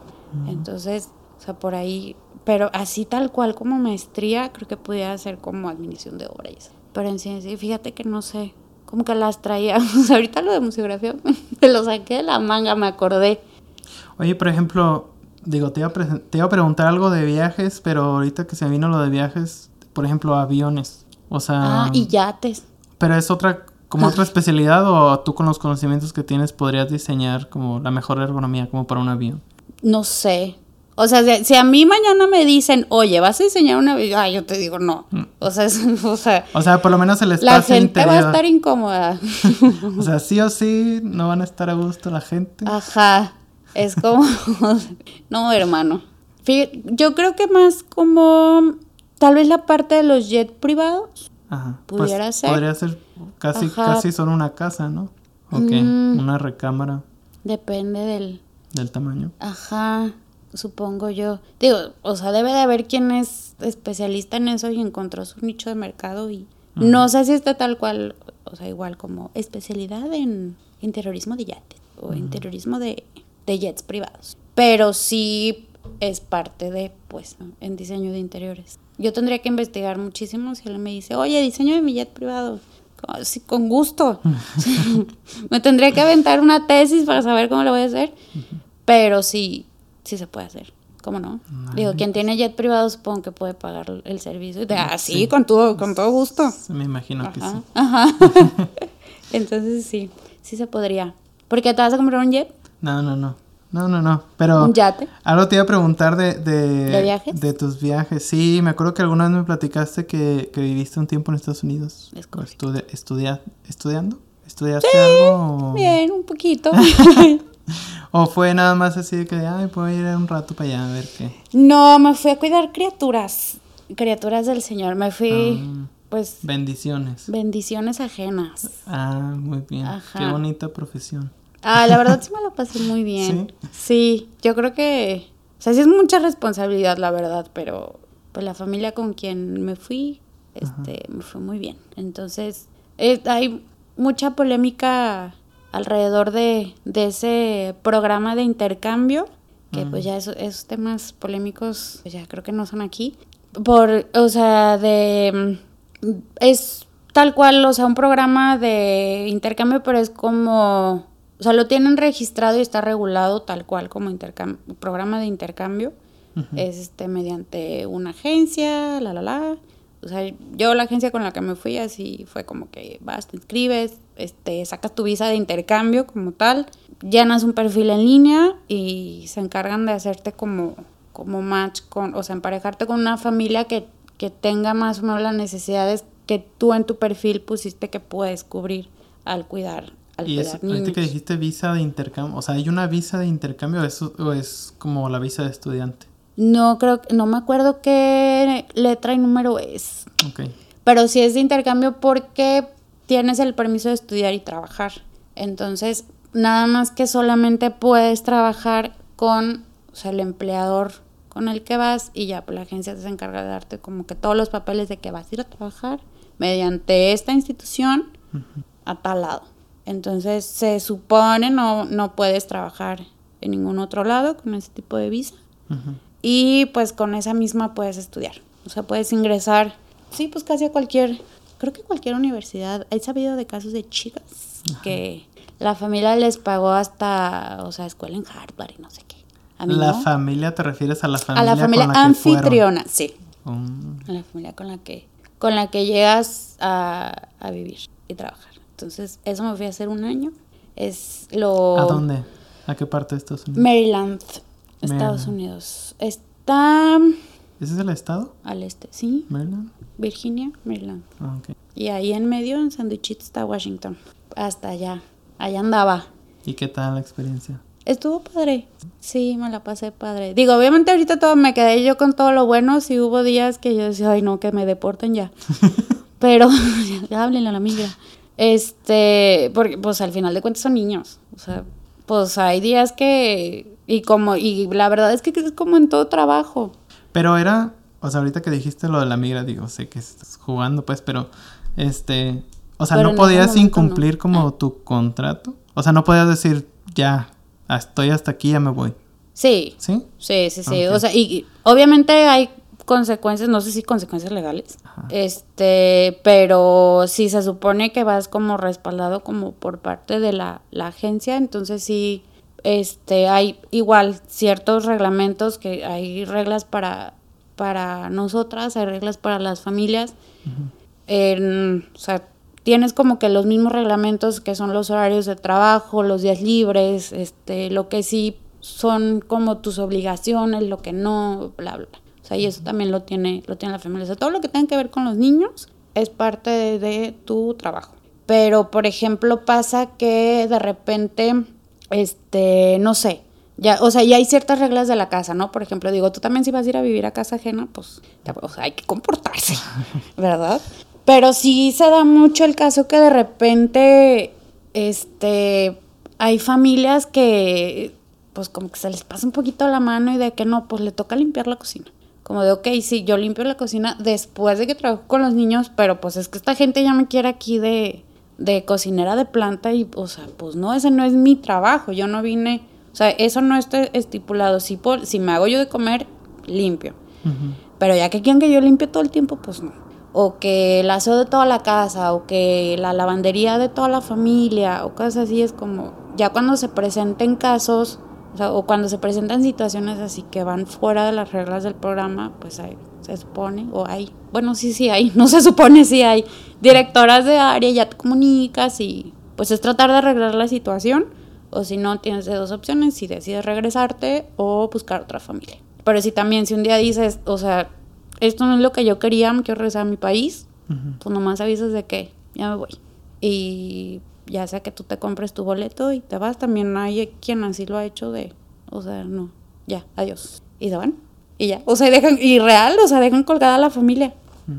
Entonces, o sea, por ahí, pero así tal cual como maestría, creo que pudiera ser como administración de obra y eso. Pero en ciencia, fíjate que no sé, como que las traía, ahorita lo de museografía me lo saqué de la manga, me acordé. Oye, por ejemplo, digo, te iba, a te iba a preguntar algo de viajes, pero ahorita que se vino lo de viajes, por ejemplo, aviones. O sea, Ah, y yates. pero es otra, como otra especialidad o tú con los conocimientos que tienes podrías diseñar como la mejor ergonomía como para un avión. No sé. O sea, si, si a mí mañana me dicen, oye, vas a diseñar una... Ah, yo te digo, no. O sea, es- o sea O sea, por lo menos el la espacio gente interior. va a estar incómoda. O sea, sí o sí no van a estar a gusto la gente. Ajá. Es como... no, hermano. Yo creo que más como... Tal vez la parte de los jets privados. Ajá. pudiera ser. Podría ser casi, Ajá. casi solo una casa, ¿no? Ok, Mm. una recámara Depende del... del tamaño. Ajá, supongo yo. Digo, o sea, debe de haber quien es especialista en eso y encontró su nicho de mercado y no sé si está tal cual, o sea, igual como especialidad en interiorismo de yates o interiorismo de, de jets privados. Pero sí es parte de, pues, en diseño de interiores. Yo tendría que investigar muchísimo si él me dice, oye, diseño de mi jet privado. Sí, con gusto. me tendría que aventar una tesis para saber cómo lo voy a hacer. Pero sí, sí se puede hacer. ¿Cómo no? Digo, quien tiene jet privado supongo que puede pagar el servicio. De, ah, sí, Sí. con todo, con todo gusto. Me imagino que Ajá, sí. ajá. Entonces sí, sí se podría. ¿Por qué te vas a comprar un jet? No, no, no. No, no, no. Pero ¿Un yate? algo te iba a preguntar de, de, ¿De viajes? de tus viajes. Sí, me acuerdo que alguna vez me platicaste que, que viviste un tiempo en Estados Unidos. Es correcto. estudia- estudia- ¿Estudiando? ¿Estudiaste algo? O, Bien, un poquito. ¿O fue nada más así de que, ay, puedo ir un rato para allá a ver qué? no, me fui a cuidar criaturas. Criaturas del Señor. Me fui, Ah. pues, Bendiciones. bendiciones ajenas. Ah, muy bien. Ajá. Qué bonita profesión. Ah, la verdad sí me la pasé muy bien. ¿Sí? ¿Sí? yo creo que, o sea, sí es mucha responsabilidad, la verdad, pero pues la familia con quien me fui, este, me fue muy bien. Entonces, hay mucha polémica alrededor de, de ese programa de intercambio, que pues ya esos, esos temas polémicos, pues ya creo que no son aquí. Por, o sea, de, mm, es tal cual, o sea, un programa de intercambio, pero es como, sea, lo tienen registrado y está regulado tal cual como programa de intercambio. Es este mediante una agencia, la la la. O sea, yo la agencia con la que me fui así fue como que vas, te inscribes, este, sacas tu visa de intercambio como tal, llenas un perfil en línea y se encargan de hacerte como, como match con, o sea, emparejarte con una familia que, que tenga más o menos las necesidades que tú en tu perfil pusiste que puedes cubrir al cuidar, al Y eso, ahorita que dijiste visa de intercambio, o sea, ¿hay una visa de intercambio o es, o es como la visa de estudiante? No creo, que- no me acuerdo qué letra y número es. Ok. Pero sí es de intercambio porque tienes el permiso de estudiar y trabajar. Entonces, nada más que solamente puedes trabajar con o sea, el empleador con el que vas y ya pues, la agencia se encarga de darte como que todos los papeles de que vas a ir a trabajar mediante esta institución a tal lado. Entonces, se supone no, no puedes trabajar en ningún otro lado con ese tipo de visa. Y pues con esa misma puedes estudiar. O sea, puedes ingresar, sí, pues casi a cualquier, creo que cualquier universidad. He sabido de casos de chicas que la familia les pagó hasta, o sea, escuela en Harvard y no sé qué. A mí ¿La no. familia te refieres a la A familia la familia con la que anfitriona, sí. Mm. A la familia con la que, con la que llegas a, a vivir y trabajar. Entonces, eso me fui a hacer un año. Es lo... ¿A dónde? ¿A qué parte de Estados Unidos? Maryland, Estados Maryland. Unidos. Está ¿Ese es el estado? al este, sí. ¿Maryland? Virginia, Maryland. Ah, ok. Y ahí en medio, en Sandwichito, está Washington. Hasta allá. Allá andaba. ¿Y qué tal la experiencia? Estuvo padre. Sí, me la pasé padre. Digo, obviamente ahorita todo me quedé yo con todo lo bueno. Sí hubo días que yo decía, ay no, que me deporten ya. Pero, ya háblenle a la migra. Este, porque pues al final de cuentas son niños. O sea, pues hay días que, y como, y la verdad es que es como en todo trabajo. Pero era, o sea, ahorita que dijiste lo de la migra, digo, sé que estás jugando, pues, pero, este, o sea, Pero no podías incumplir no. como tu contrato. O sea, no podías decir, ya, estoy hasta aquí, ya me voy. Sí, ¿Sí? Sí, sí, sí. O sea, y, y obviamente hay consecuencias, no sé si consecuencias legales. Ajá. Este, pero si se supone que vas como respaldado como por parte de la, la agencia, entonces sí, este, hay igual ciertos reglamentos que hay reglas para, para nosotras, hay reglas para las familias. En- o sea, tienes como que los mismos reglamentos que son los horarios de trabajo, los días libres, este, lo que sí son como tus obligaciones, lo que no, bla, bla. O sea, y eso también lo tiene, lo tiene la familia. O sea, todo lo que tenga que ver con los niños es parte de, de tu trabajo. Pero, por ejemplo, pasa que de repente, este, no sé, ya, o sea, ya hay ciertas reglas de la casa, ¿no? Por ejemplo, digo, tú también si vas a ir a vivir a casa ajena, pues, o sea, hay que comportarse, ¿verdad? Pero sí se da mucho el caso que de repente, este, hay familias que, pues, como que se les pasa un poquito la mano y de que no, pues le toca limpiar la cocina. Como de, ok, sí, yo limpio la cocina después de que trabajo con los niños, pero pues es que esta gente ya me quiere aquí de, de cocinera de planta y, o sea, pues no, ese no es mi trabajo, yo no vine, o sea, eso no está estipulado. Si, por, si me hago yo de comer, limpio. Pero ya que quieren que yo limpie todo el tiempo, pues no. O que el aseo de toda la casa, o que la lavandería de toda la familia, o cosas así, es como, ya cuando se presenten casos, o, sea, o cuando se presentan situaciones así que van fuera de las reglas del programa, pues hay, se supone, o hay, bueno, sí, sí hay, no se supone, sí hay directoras de área, ya te comunicas y pues es tratar de arreglar la situación, o si no, tienes de dos opciones, si decides regresarte o buscar otra familia. Pero si también, si un día dices, o sea, esto no es lo que yo quería, me quiero regresar a mi país, Ujú. pues nomás avisas de que ya me voy. Y ya sea que tú te compres tu boleto y te vas, también hay quien así lo ha hecho de, o sea, no, ya, adiós. Y se van. Y ya, o sea, dejan, y real, o sea, dejan colgada a la familia.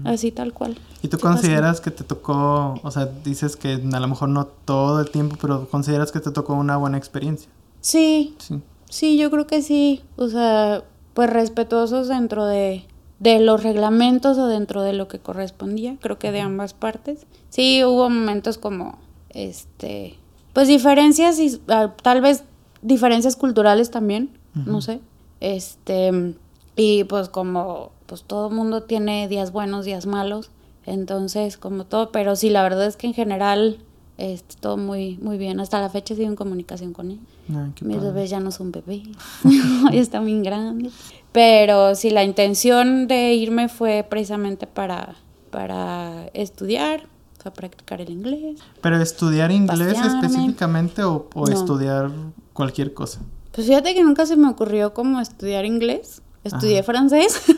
Así tal cual. ¿Y tú pasa. consideras que te tocó, o sea, dices que a lo mejor no todo el tiempo, pero consideras que te tocó una buena experiencia? Sí, Sí. Sí, yo creo que sí. O sea, pues respetuosos dentro de, de los reglamentos o dentro de lo que correspondía. Creo que de ambas partes. Sí, hubo momentos como, este, pues diferencias y ah, tal vez diferencias culturales también, no sé. Este, y pues como, pues todo mundo tiene días buenos, días malos. Entonces, como todo, pero sí, la verdad es que en general, este, todo muy, muy bien. Hasta la fecha sigo en comunicación con él. Ay, qué Mis padre. bebés ya no son bebés, ya están bien grandes. Pero sí, la intención de irme fue precisamente para, para estudiar, practicar el inglés. ¿Pero estudiar inglés Pasearme. específicamente o, o No. estudiar cualquier cosa? Pues fíjate que nunca se me ocurrió como estudiar inglés. Estudié francés.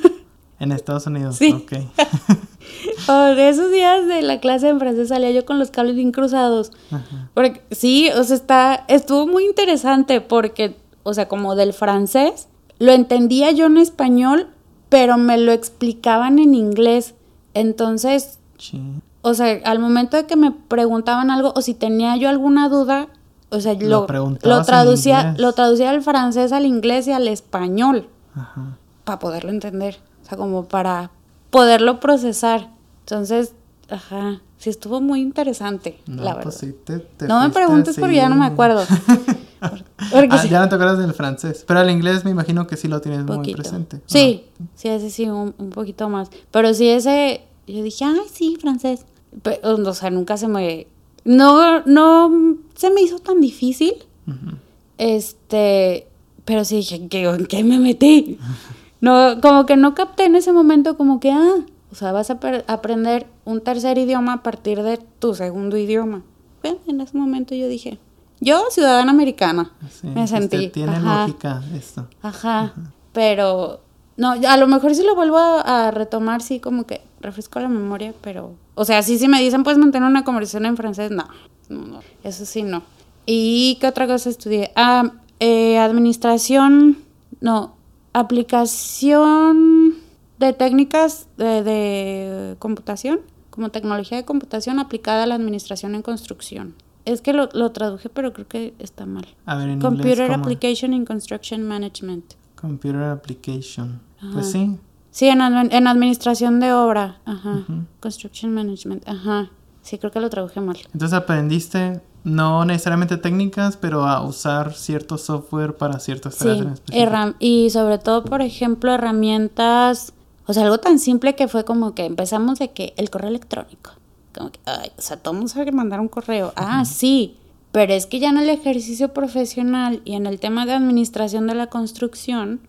En Estados Unidos. Sí. Ok. Por esos días de la clase de francés salía yo con los cables bien cruzados. Ajá. Porque sí, o sea, está, estuvo muy interesante porque, o sea, como del francés, lo entendía yo en español, pero me lo explicaban en inglés. Entonces, Sí. O sea, al momento de que me preguntaban algo o si tenía yo alguna duda, o sea, Lo lo, lo traducía, lo traducía del francés al inglés y al español Ajá. para poderlo entender, o sea, como para poderlo procesar. Entonces, ajá, sí estuvo muy interesante, No, la verdad. pues sí, te, te No me preguntes porque ya no me acuerdo. Por- Porque Ah, sí, ya no te acuerdas del francés. Pero el inglés me imagino que sí lo tienes muy presente. ¿o Sí, sí, ese sí, un, un poquito más. Pero sí, ese, yo dije, ay, sí, francés. O sea, nunca se me, no, no se me hizo tan difícil. Este, Pero sí dije, ¿qué, ¿en qué me metí? No, como que no capté en ese momento como que, ah, o sea, vas a aprender un tercer idioma a partir de tu segundo idioma. Bueno, en ese momento yo dije, yo, ciudadana americana, me sentí. Tiene lógica esto. Ajá, pero no, a lo mejor si lo vuelvo a, retomar, sí, como que refresco la memoria, pero, o sea, sí, si me dicen, puedes mantener una conversación en francés, no, no, eso sí, no. ¿Y qué otra cosa estudié? Ah, eh, administración, no, aplicación de técnicas de, de, computación, como tecnología de computación aplicada a la administración en construcción. Es que lo, lo traduje, pero creo que está mal. A ver, en Computer inglés, Application in Construction Management. Computer Application. Pues sí. Sí, en, en administración de obra. Ajá. Construction Management. Ajá. Sí, creo que lo traduje mal. Entonces aprendiste no necesariamente técnicas, pero a usar cierto software para ciertas tareas sí, y sobre todo, por ejemplo, herramientas, o sea, algo tan simple que fue como que empezamos de que el correo electrónico. Como que, ay, o sea, todo mundo sabe mandar un correo. Ah, sí. Pero es que ya en el ejercicio profesional y en el tema de administración de la construcción,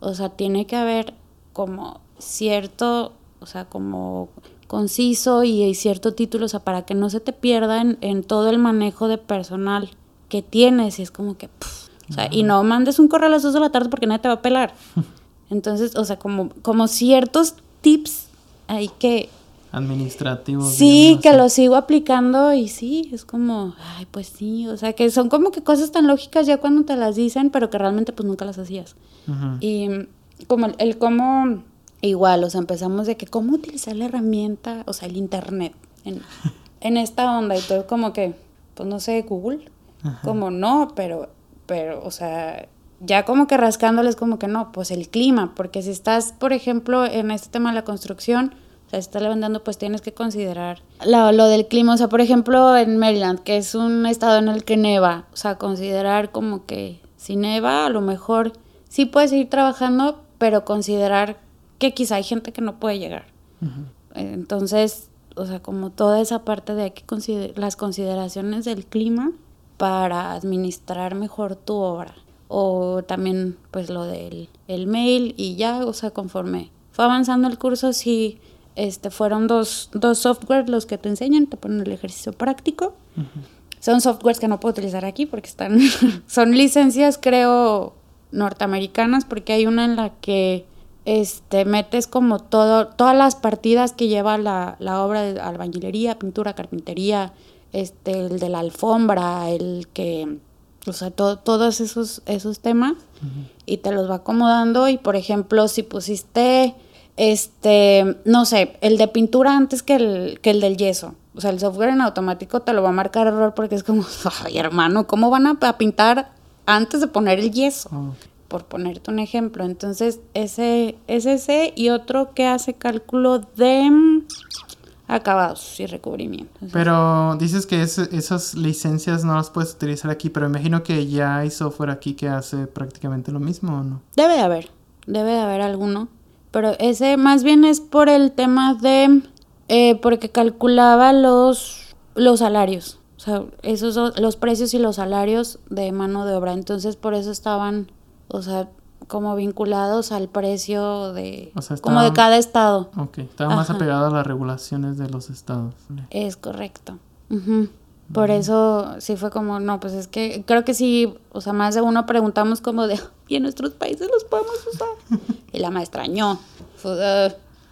o sea, tiene que haber como cierto, o sea, como conciso y, hay cierto título, o sea, para que no se te pierda en, todo el manejo de personal que tienes. Y es como que, o sea, y no mandes un correo a las 2 de la tarde porque nadie te va a pelar. Entonces, o sea, como, como ciertos tips hay que administrativos. Sí, que lo sigo aplicando y sí, es como, ay, pues sí, o sea, que son como que cosas tan lógicas ya cuando te las dicen, pero que realmente pues nunca las hacías. Y como el, el, cómo, igual, o sea, empezamos de que cómo utilizar la herramienta, o sea, el internet en, en esta onda y todo como que, pues no sé, Google, como no, pero, pero, o sea, ya como que rascándoles como que no, pues el clima, porque si estás, por ejemplo, en este tema de la construcción, o sea, si estás levantando, pues tienes que considerar lo, lo, del clima. O sea, por ejemplo, en Maryland, que es un estado en el que neva, o sea, considerar como que si neva, a lo mejor sí puedes seguir trabajando, pero considerar que quizá hay gente que no puede llegar. Entonces, o sea, como toda esa parte de que las consideraciones del clima para administrar mejor tu obra. O también, pues, lo del el mail y ya, o sea, conforme fue avanzando el curso, sí este, fueron dos, dos softwares los que te enseñan, te ponen el ejercicio práctico. Son softwares que no puedo utilizar aquí porque están, son licencias, creo, norteamericanas, porque hay una en la que este, metes como todo, todas las partidas que lleva la, la obra de albañilería, pintura, carpintería, este, el de la alfombra, el que, o sea, todos esos, esos temas, y te los va acomodando. Y por ejemplo, si pusiste este, no sé, el de pintura antes que el, que el del yeso. O sea, el software en automático te lo va a marcar error porque es como, ay hermano, ¿cómo van a, pintar antes de poner el yeso? Ah, Por ponerte un ejemplo. Entonces, ese es ese y otro que hace cálculo de mm, acabados y recubrimiento. Pero dices que esas licencias no las puedes utilizar aquí, pero imagino que ya hay software aquí que hace prácticamente lo mismo, ¿o no? Debe de haber, debe de haber alguno pero ese más bien es por el tema de, eh, porque calculaba los, los salarios, sea, esos los precios y los salarios de mano de obra, entonces por eso estaban, o sea, como vinculados al precio de, como de cada estado. Ok, estaba más apegado a las regulaciones de los estados. Es correcto. Por eso sí fue como, no, pues es que creo que sí, o sea, más de uno preguntamos como de, ¿y en nuestros países los podemos usar? y la maestra, no.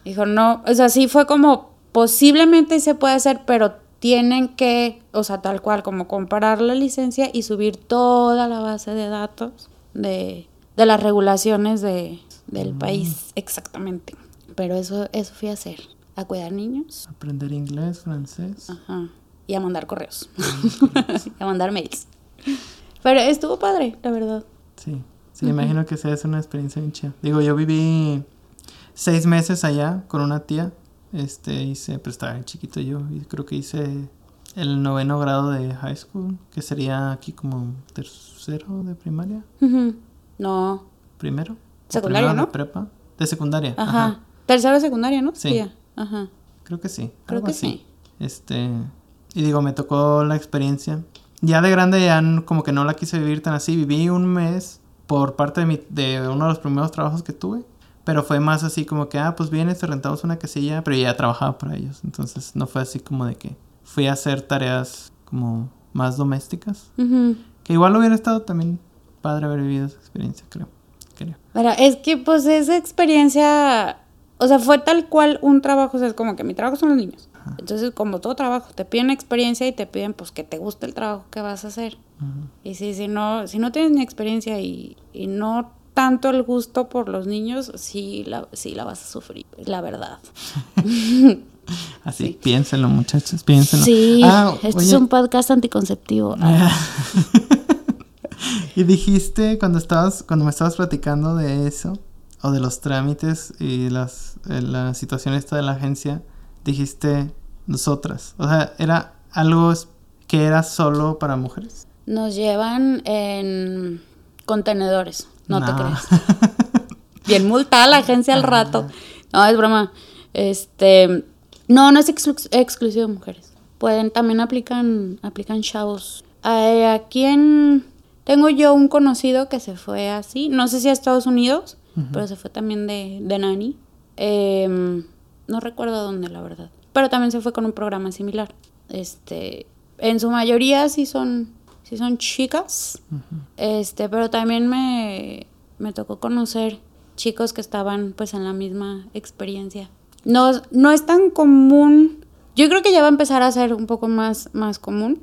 dijo, no, o sea, sí fue como, posiblemente se puede hacer, pero tienen que, o sea, tal cual, como comparar la licencia y subir toda la base de datos de, de las regulaciones de, del mm. país, exactamente. Pero eso, eso fui a hacer, a cuidar niños. Aprender inglés, francés. Ajá y a mandar correos, a mandar mails. Pero estuvo padre, la verdad. Sí, sí, imagino que sea una experiencia bien chida. Digo, yo viví seis meses allá con una tía, este, hice, pero estaba chiquito yo, y creo que hice el noveno grado de high school, que sería aquí como tercero de primaria. No. ¿Primero? Secundaria, ¿no? De prepa. De secundaria. Ajá. Tercero de secundaria, ¿no? Sí. Ajá. Creo que sí. Creo que sí. Este, y digo, me tocó la experiencia. Ya de grande ya como que no la quise vivir tan así. Viví un mes por parte de, mi, de uno de los primeros trabajos que tuve. Pero fue más así como que, ah, pues vienes, te rentamos una casilla, pero ya trabajaba para ellos. Entonces no fue así como de que fui a hacer tareas como más domésticas. Que igual hubiera estado también padre haber vivido esa experiencia, creo. creo. Pero es que pues esa experiencia, o sea, fue tal cual un trabajo, o sea, es como que mi trabajo son los niños. Entonces, como todo trabajo, te piden experiencia y te piden pues que te guste el trabajo que vas a hacer. Y si, si, no, si no tienes ni experiencia y, y no tanto el gusto por los niños, sí la, sí la vas a sufrir, la verdad. Así, piénsenlo, muchachos, piénsenlo. Sí, ah, este es un podcast anticonceptivo. y dijiste cuando estabas, cuando me estabas platicando de eso, o de los trámites y las, eh, la situación esta de la agencia, dijiste nosotras. O sea, era algo que era solo para mujeres. Nos llevan en contenedores, no, te crees. Bien multada la agencia al rato. No, es broma. Este, no, no es exclusivo de mujeres. Pueden, también aplican, aplican chavos. ¿A quién? Tengo yo un conocido que se fue así, no sé si a Estados Unidos, pero se fue también de, de nani. Em, no recuerdo dónde, la verdad. Pero también se fue con un programa similar. Este, en su mayoría sí son, sí son chicas. Este, pero también me, me tocó conocer chicos que estaban pues en la misma experiencia. No, no es tan común. Yo creo que ya va a empezar a ser un poco más, más común.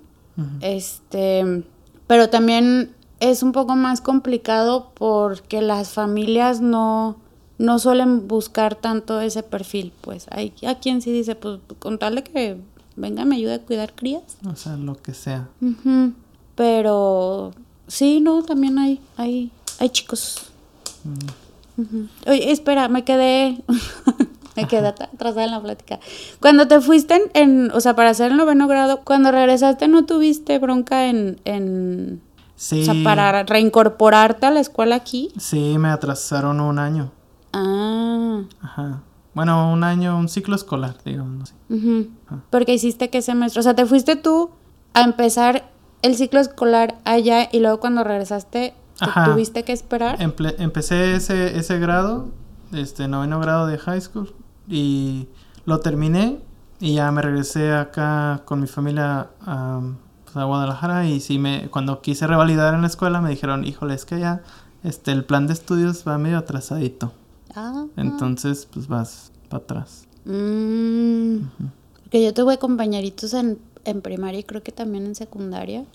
Este, pero también es un poco más complicado porque las familias no, no suelen buscar tanto ese perfil. Pues hay a quien sí dice, pues con tal de que venga me ayude a cuidar crías. O sea, lo que sea. Pero sí, no, también hay, hay, hay chicos. Mm. Oye, espera, me quedé. Me quedé atrasada en la plática. Cuando te fuiste en, o sea, para hacer el noveno grado, cuando regresaste no tuviste bronca en, en sí. o sea, para reincorporarte a la escuela aquí. Sí, me atrasaron un año. Ah. Ajá. Bueno, un año, un ciclo escolar, digamos. Uh Porque hiciste qué semestre, o sea, te fuiste tú a empezar el ciclo escolar allá y luego cuando regresaste tuviste que esperar. empecé ese, ese grado, este noveno grado de high school y lo terminé y ya me regresé acá con mi familia a, pues, a Guadalajara y sí me cuando quise revalidar en la escuela me dijeron, híjole, es que ya este el plan de estudios va medio atrasadito. Entonces, pues vas para atrás. Mm. Porque yo tuve compañeritos en, en primaria y creo que también en secundaria.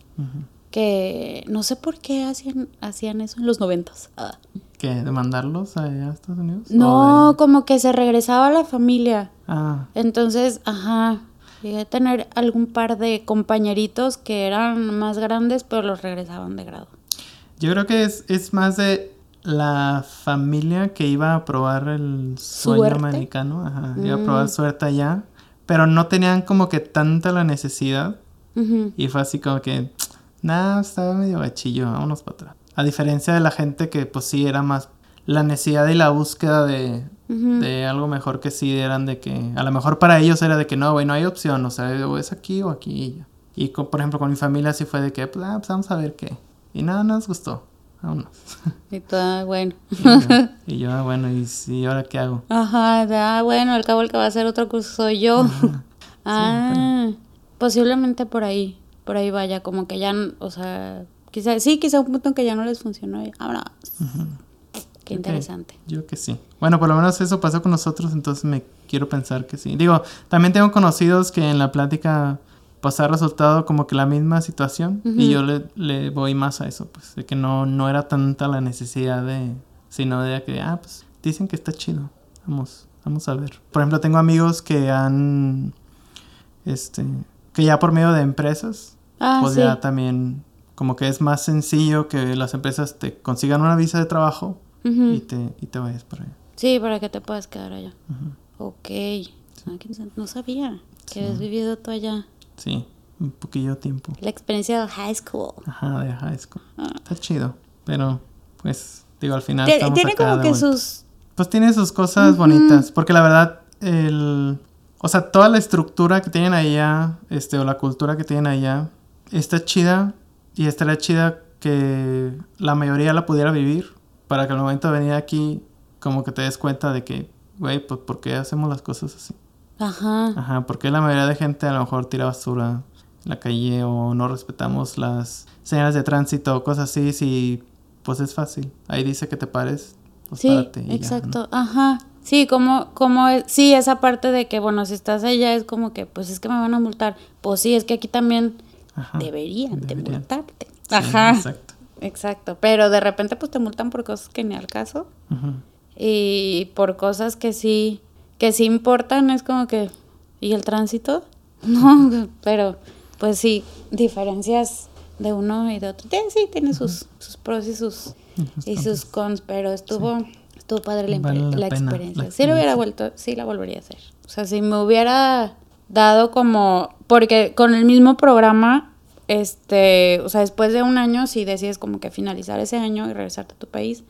Que no sé por qué hacían, hacían eso en los noventas. Ah. ¿Qué? ¿De mandarlos a Estados Unidos? No, como que se regresaba a la familia. Ah. Entonces, ajá, llegué a tener algún par de compañeritos que eran más grandes, pero los regresaban de grado. Yo creo que es, es más de la familia que iba a probar el sueño americano. Ajá, iba a probar mm. suerte allá. Pero no tenían como que tanta la necesidad. Y fue así como que, nada, estaba medio gachillo, vámonos para atrás. A diferencia de la gente que pues sí era más la necesidad y la búsqueda de, algo mejor que sí eran de que a lo mejor para ellos era de que no, güey, no hay opción, o sea, o es aquí o aquí. Y, por ejemplo con mi familia sí fue de que, pues, ah, pues vamos a ver qué. Y nada, nos gustó. Vámonos. Y todo, bueno. Y yo, ah, bueno, ¿y sí, ahora qué hago? Ajá, ah, bueno, al cabo el que va a hacer otro curso soy yo. ah, posiblemente por ahí, por ahí vaya, como que ya, o sea, Quizá, sí, quizá un punto en que ya no les funcionó y ahora... Qué interesante. yo que sí. Bueno, por lo menos eso pasó con nosotros, entonces me quiero pensar que sí. Digo, también tengo conocidos que en la plática pues ha resultado como que la misma situación y yo le, le, voy más a eso, pues de que no, no era tanta la necesidad de, sino de que, ah, pues dicen que está chido, vamos, vamos a ver. Por ejemplo, tengo amigos que han, este, que ya por medio de empresas, ah, pues ya también como que es más sencillo que las empresas te consigan una visa de trabajo y, te, y te vayas para allá. Sí, para que te puedas quedar allá. Ok. Ah, no sabía que has vivido tú allá. Sí, un poquillo tiempo. La experiencia de high school. Ajá, de high school. Ah. Está chido, pero pues digo, al final... Tiene, como que sus... Pues tiene sus cosas bonitas, porque la verdad, el... O sea, toda la estructura que tienen allá, este, o la cultura que tienen allá, está chida, y estaría chida que la mayoría la pudiera vivir para que al momento de venir aquí como que te des cuenta de que, güey, pues ¿por qué hacemos las cosas así? Ajá. Ajá, porque la mayoría de gente a lo mejor tira basura en la calle o no respetamos las señales de tránsito o cosas así, si pues es fácil. Ahí dice que te pares, pues sí, párate y ya, ¿no? exacto. Ajá. Sí, como, como, sí, esa parte de que, bueno, si estás allá es como que, pues es que me van a multar. Pues sí, es que aquí también Ajá, deberían, de multarte. sí, Ajá. Exacto. Exacto. Pero de repente, pues te multan por cosas que ni al caso. Ujú. Y por cosas que sí, que sí importan, es como que, ¿y el tránsito? No, pero pues sí, diferencias de uno y de otro. Sí, sí, tiene sus, sus pros y sus, y sus cons, pero estuvo, estuvo padre la, Vale la la experiencia. la Si lo hubiera vuelto, sí la volvería a hacer. O sea, si me hubiera dado como, porque con el mismo programa, este, o sea, después de un año, si decides como que finalizar ese año y regresarte a tu país,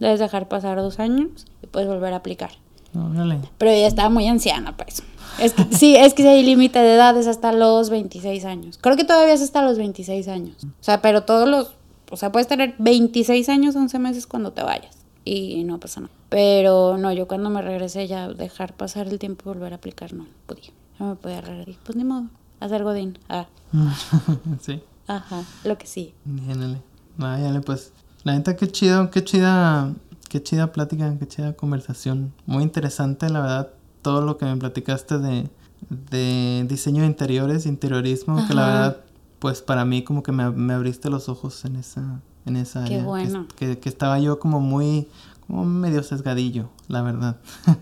debes dejar pasar dos años y puedes volver a aplicar. Órale. Pero ella estaba muy anciana eso. Es que, sí, es que sí hay límite de edad, es hasta los 26 años. Creo que todavía es hasta los 26 años. O sea, pero todos los, o sea, puedes tener 26 años, 11 meses cuando te vayas. Y no pasa nada. Pero no, yo cuando me regresé ya dejar pasar el tiempo y volver a aplicar, no podía. No me podía regresar. Pues ni modo, hacer godín. Ah, sí. ajá, lo que sí. Bien, Váyale, pues. La neta, qué chido, qué chida, qué chida plática, qué chida conversación. Muy interesante, la verdad, todo lo que me platicaste de, de diseño de interiores, interiorismo, que la Ajá. verdad, pues para mí como que me, me abriste los ojos en esa, en esa Qué área. bueno. Que, que estaba yo como muy, como medio sesgadillo, la verdad.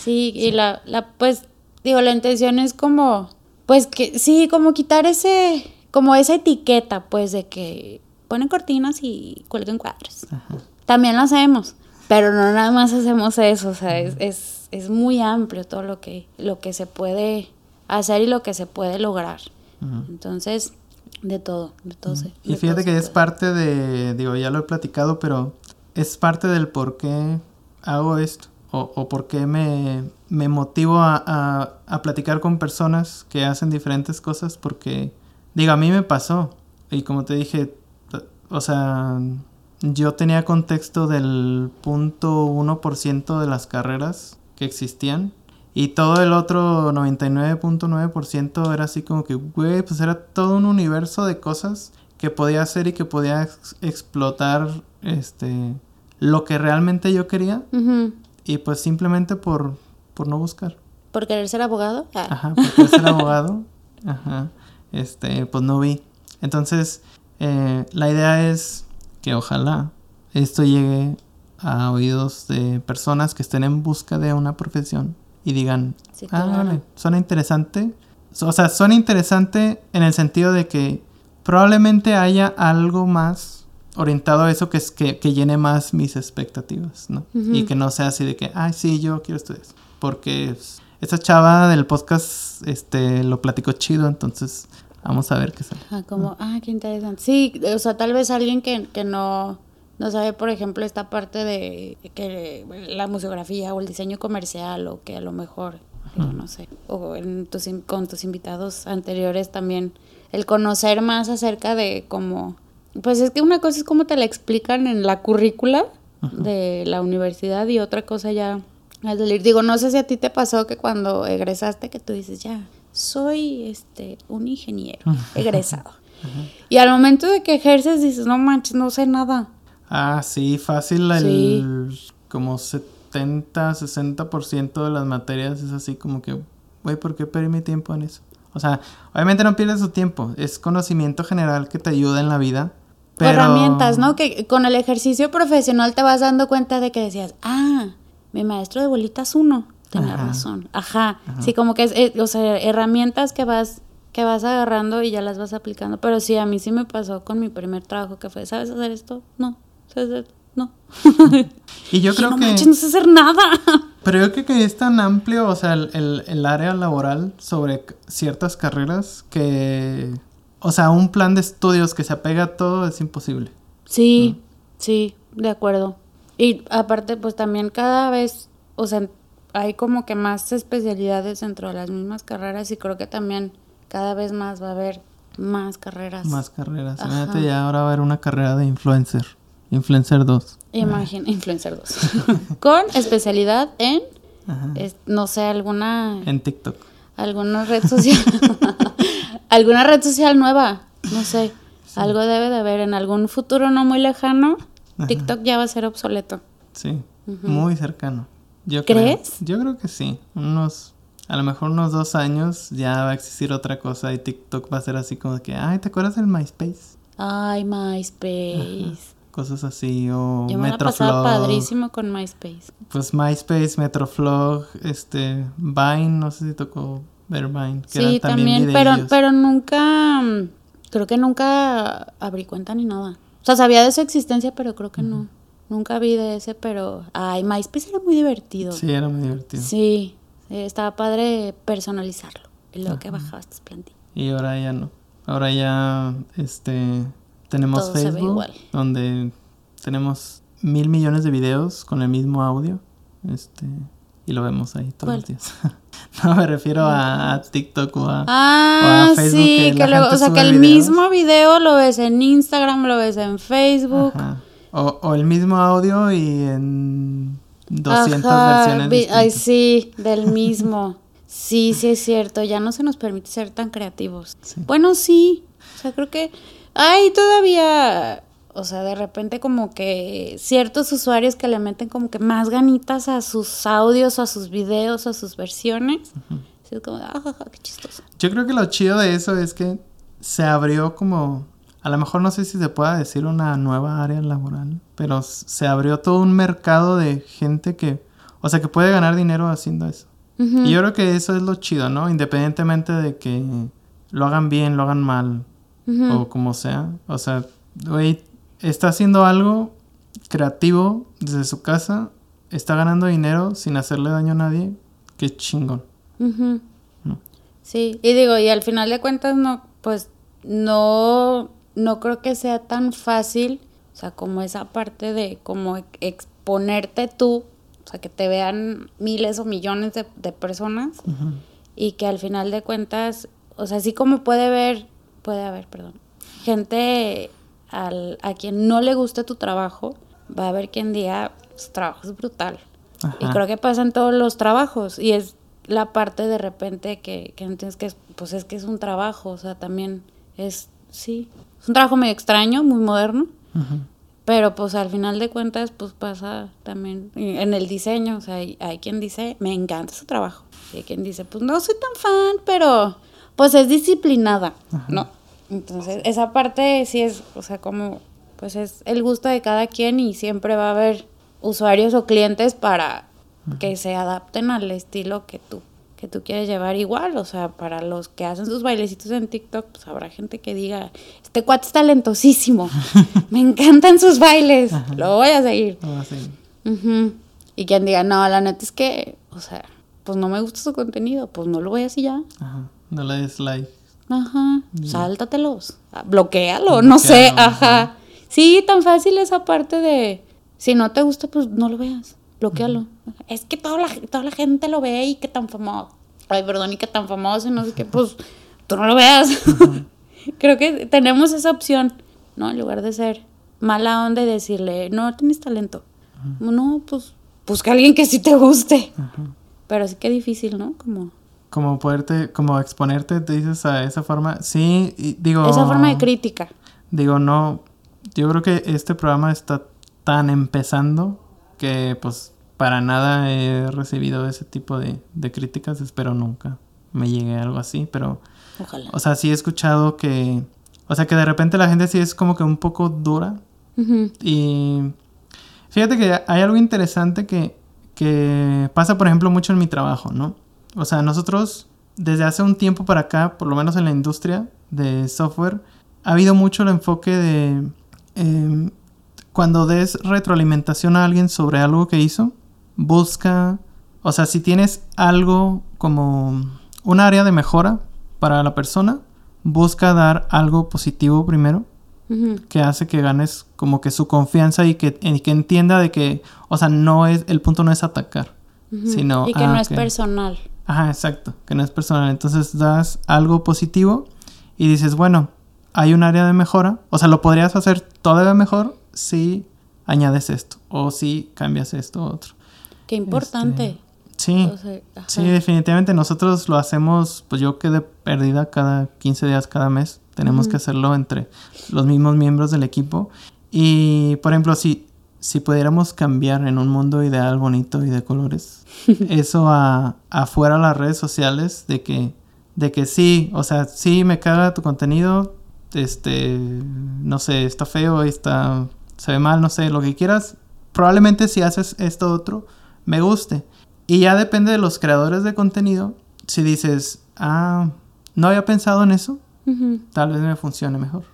Sí, y la, la, pues, digo, la intención es como, pues que, sí, como quitar ese, como esa etiqueta, pues, de que ponen cortinas y cuelgan cuadros. También lo hacemos, pero no nada más hacemos eso, o sea, es, es, es muy amplio todo lo que, lo que se puede hacer y lo que se puede lograr. Entonces, de todo, de todo se- Y fíjate todo que es parte de, digo, ya lo he platicado, pero es parte del por qué hago esto. O, o por qué me, me motivo a, a, a platicar con personas que hacen diferentes cosas. Porque, digo, a mí me pasó. Y como te dije, o sea, yo tenía contexto del punto 1% de las carreras que existían. Y todo el otro 99.9% era así como que, güey, pues era todo un universo de cosas que podía hacer y que podía ex- explotar este lo que realmente yo quería y pues simplemente por, por no buscar. ¿Por querer ser abogado? Ah. Ajá, por querer ser abogado. Ajá. Este, pues no vi. Entonces, eh, la idea es que ojalá esto llegue a oídos de personas que estén en busca de una profesión y digan, Sí, ah, vale, suena interesante. O sea, suena interesante en el sentido de que probablemente haya algo más orientado a eso que, es, que, que llene más mis expectativas, ¿no? Y que no sea así de que, ay, sí, yo quiero estudiar. Porque esta chava del podcast este, lo platicó chido, entonces vamos a ver qué sale. Ajá, como, ah, qué interesante. Sí, o sea, tal vez alguien que, que no, no sabe, por ejemplo, esta parte de que la museografía o el diseño comercial o que a lo mejor, digo, no sé, o en tus, con tus invitados anteriores también, el conocer más acerca de cómo, pues es que una cosa es cómo te la explican en la currícula de la universidad y otra cosa ya al salir. Digo, no sé si a ti te pasó que cuando egresaste que tú dices, ya, soy este, un ingeniero egresado. Y al momento de que ejerces dices, no manches, no sé nada. Ah, sí, fácil el sí. como 70, 60% de las materias es así como que, güey, ¿por qué perdí mi tiempo en eso? O sea, obviamente no pierdes tu tiempo, es conocimiento general que te ayuda en la vida. Pero... Herramientas, ¿no? Que con el ejercicio profesional te vas dando cuenta de que decías, ah, mi maestro de bolitas uno tener razón. Ajá. Sí, como que es, es, o sea, herramientas que vas que vas agarrando y ya las vas aplicando, pero sí a mí sí me pasó con mi primer trabajo que fue, ¿sabes hacer esto? No. ¿Sabes hacer? No. y yo creo y no que no sé hacer nada. Pero yo creo que es tan amplio, o sea, el, el, área laboral sobre ciertas carreras que o sea, un plan de estudios que se apega a todo es imposible. Sí, sí, de acuerdo. Y aparte, pues también cada vez, o sea, hay como que más especialidades dentro de las mismas carreras y creo que también cada vez más va a haber más carreras. Más carreras. Imagínate ya ahora va a haber una carrera de influencer. Influencer 2. Imagina, Influencer 2. Con especialidad en, no sé, alguna... En TikTok. Alguna red social. alguna red social nueva. No sé. Algo debe de haber. En algún futuro no muy lejano, TikTok ya va a ser obsoleto. Sí. Muy cercano. Yo ¿Crees? Yo creo que sí. Unos a lo mejor unos dos años ya va a existir otra cosa y TikTok va a ser así como que, ay, ¿te acuerdas del MySpace? Ay, MySpace. Cosas así, o Yo me Metroflog. padrísimo con MySpace. Pues MySpace, Metroflog, este, Vine, no sé si tocó ver Vine. Que sí, también, pero, pero nunca, creo que nunca abrí cuenta ni nada. O sea, sabía de su existencia, pero creo que no. Nunca vi de ese, pero, ay, MySpace era muy divertido. Sí, era muy divertido. Sí, estaba padre personalizarlo. Y luego que bajabas tus plantillas. Y ahora ya no. Ahora ya este tenemos Facebook donde tenemos mil millones de videos con el mismo audio. Este y lo vemos ahí todos los días. no me refiero a, TikTok o a, ah, Facebook. Sí, que, luego, o sea, que el mismo video lo ves en Instagram, lo ves en Facebook. O, o el mismo audio y en 200 versiones. Ay, sí, del mismo. sí, sí es cierto, ya no se nos permite ser tan creativos. Bueno, sí, o sea, creo que hay todavía, o sea, de repente como que ciertos usuarios que le meten como que más ganitas a sus audios, o a sus videos, o a sus versiones. es como, ah, qué chistoso. Yo creo que lo chido de eso es que se abrió como a lo mejor no sé si se pueda decir una nueva área laboral, pero se abrió todo un mercado de gente que, o sea, que puede ganar dinero haciendo eso. Y yo creo que eso es lo chido, ¿no? Independientemente de que lo hagan bien, lo hagan mal, o como sea. O sea, güey, está haciendo algo creativo desde su casa, está ganando dinero sin hacerle daño a nadie. Qué chingón. Sí, y digo, y al final de cuentas, no, pues no no creo que sea tan fácil, o sea, como esa parte de como exponerte tú, o sea, que te vean miles o millones de, personas y que al final de cuentas, o sea, así como puede haber, puede haber, perdón, gente al, a quien no le guste tu trabajo, va a haber quien diga, su trabajo es brutal. Y creo que pasa en todos los trabajos y es la parte de repente que, que entiendes que pues es que es un trabajo, o sea, también es, sí, es un trabajo muy extraño, muy moderno, pero pues al final de cuentas pues pasa también en el diseño, o sea, hay, quien dice, me encanta su trabajo, y hay quien dice, pues no soy tan fan, pero pues es disciplinada, ¿no? Entonces, esa parte sí es, o sea, como, pues es el gusto de cada quien y siempre va a haber usuarios o clientes para que se adapten al estilo que tú que tú quieres llevar igual, o sea, para los que hacen sus bailecitos en TikTok, pues habrá gente que diga, este cuate es talentosísimo, me encantan sus bailes, lo voy a seguir. Y quien diga, no, la neta es que, o sea, pues no me gusta su contenido, pues no lo voy así ya. Ajá, no le des like. Ajá, sáltatelos, ah, bloquealo, no sé, ajá. Sí, tan fácil esa parte de, si no te gusta, pues no lo veas bloquealo. Es que toda la, toda la gente lo ve y que tan famoso. Ay, perdón, y que tan famoso y no sé qué, pues tú no lo veas. Creo que tenemos esa opción, ¿no? En lugar de ser mala onda y decirle, no tienes talento. No, pues busca a alguien que sí te guste. Pero sí que difícil, ¿no? Como como poderte, como exponerte, te dices a esa forma. Sí, digo. Esa forma de crítica. Digo, no. Yo creo que este programa está tan empezando que pues para nada he recibido ese tipo de, críticas, espero nunca me llegue algo así, pero... Ojalá. O sea, sí he escuchado que... O sea, que de repente la gente sí es como que un poco dura. Y fíjate que hay algo interesante que, que pasa, por ejemplo, mucho en mi trabajo, ¿no? O sea, nosotros desde hace un tiempo para acá, por lo menos en la industria de software, ha habido mucho el enfoque de em, cuando des retroalimentación a alguien sobre algo que hizo, busca, o sea, si tienes algo como un área de mejora para la persona, busca dar algo positivo primero, que hace que ganes como que su confianza y que, que, entienda de que, o sea, no es, el punto no es atacar, sino... Y que no ah, es personal. Ajá, exacto, que no es personal. Entonces das algo positivo y dices, bueno, hay un área de mejora, o sea, lo podrías hacer todavía mejor si añades esto o si cambias esto u otro. Qué importante. Sí, sí, definitivamente nosotros lo hacemos, pues yo quedé perdida cada 15 días, cada mes. Tenemos que hacerlo entre los mismos miembros del equipo. Y, por ejemplo, si, si pudiéramos cambiar en un mundo ideal, bonito y de colores, eso a, afuera las redes sociales, de que, de que sí, o sea, sí me caga tu contenido, este, no sé, está feo, está, se ve mal, no sé, lo que quieras. Probablemente si haces esto otro, me guste. Y ya depende de los creadores de contenido. Si dices, ah, no había pensado en eso, tal vez me funcione mejor.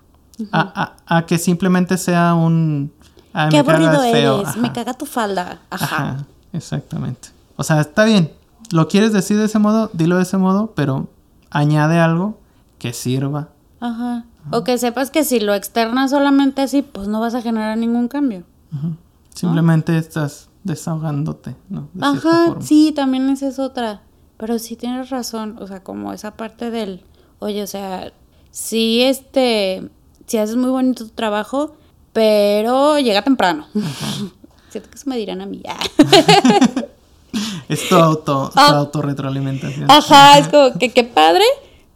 a, que simplemente sea un... Ah, Qué aburrido eres, me caga tu falda. Ajá. Exactamente. O sea, está bien. Lo quieres decir de ese modo, dilo de ese modo, pero añade algo que sirva. Ajá. O que sepas que si lo externas solamente así, pues no vas a generar ningún cambio. Simplemente estás desahogándote, ¿no? Ajá, sí, también esa es otra. Pero sí tienes razón, o sea, como esa parte del, oye, o sea, sí, este, si haces muy bonito tu trabajo, pero llega temprano. Siento que eso me dirán a mí. es tu auto, tu ah. autorretroalimentación. Ajá, es como que qué padre,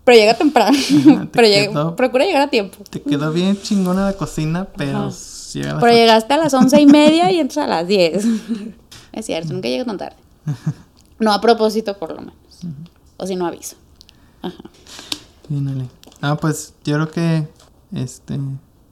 pero llega temprano. pero procura llegar a tiempo. Te quedó bien chingona la cocina, pero pero llegaste a las once y media y entras a las diez. es cierto, nunca llego tan tarde. No a propósito, por lo menos. O si no aviso. Ajá. Bien, Ah, pues yo creo que este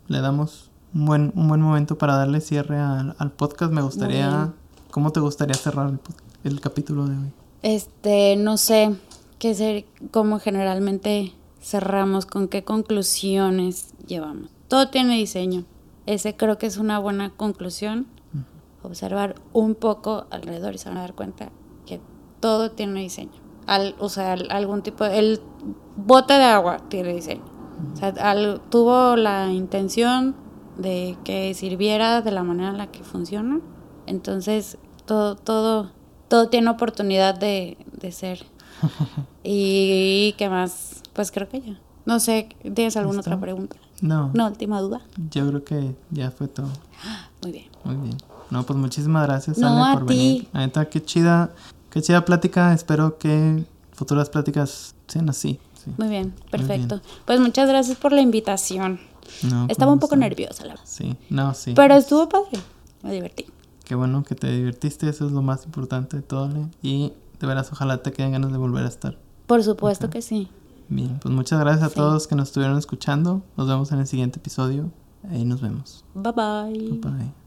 le damos un buen, un buen momento para darle cierre al, podcast. Me gustaría. ¿Cómo te gustaría cerrar el, el, capítulo de hoy? Este, no sé. ¿Qué ser, cómo generalmente cerramos? ¿Con qué conclusiones llevamos? Todo tiene diseño. Ese creo que es una buena conclusión. Observar un poco alrededor y se van a dar cuenta que todo tiene diseño. Al, o sea, algún tipo de... El bote de agua tiene diseño. O sea, tuvo la intención de que sirviera de la manera en la que funciona. Entonces, todo, todo, todo tiene oportunidad de, de ser. y, qué más, pues creo que ya. No sé, ¿tienes alguna otra pregunta? No. No, última duda. Yo creo que ya fue todo. Muy bien. Muy bien. No, pues muchísimas gracias, no, por venir. Neta, qué chida, qué chida plática. Espero que futuras pláticas sean así. Muy bien, perfecto. Pues muchas gracias por la invitación. No, Estaba un poco nerviosa, la verdad. Sí, no, sí. Pero estuvo padre. Me divertí. Qué bueno que te divertiste, eso es lo más importante de todo. Y de veras, ojalá te queden ganas de volver a estar. Por supuesto que sí. Bien, pues muchas gracias a todos que nos estuvieron escuchando. Nos vemos en el siguiente episodio. Ahí nos vemos. Bye bye. Bye bye.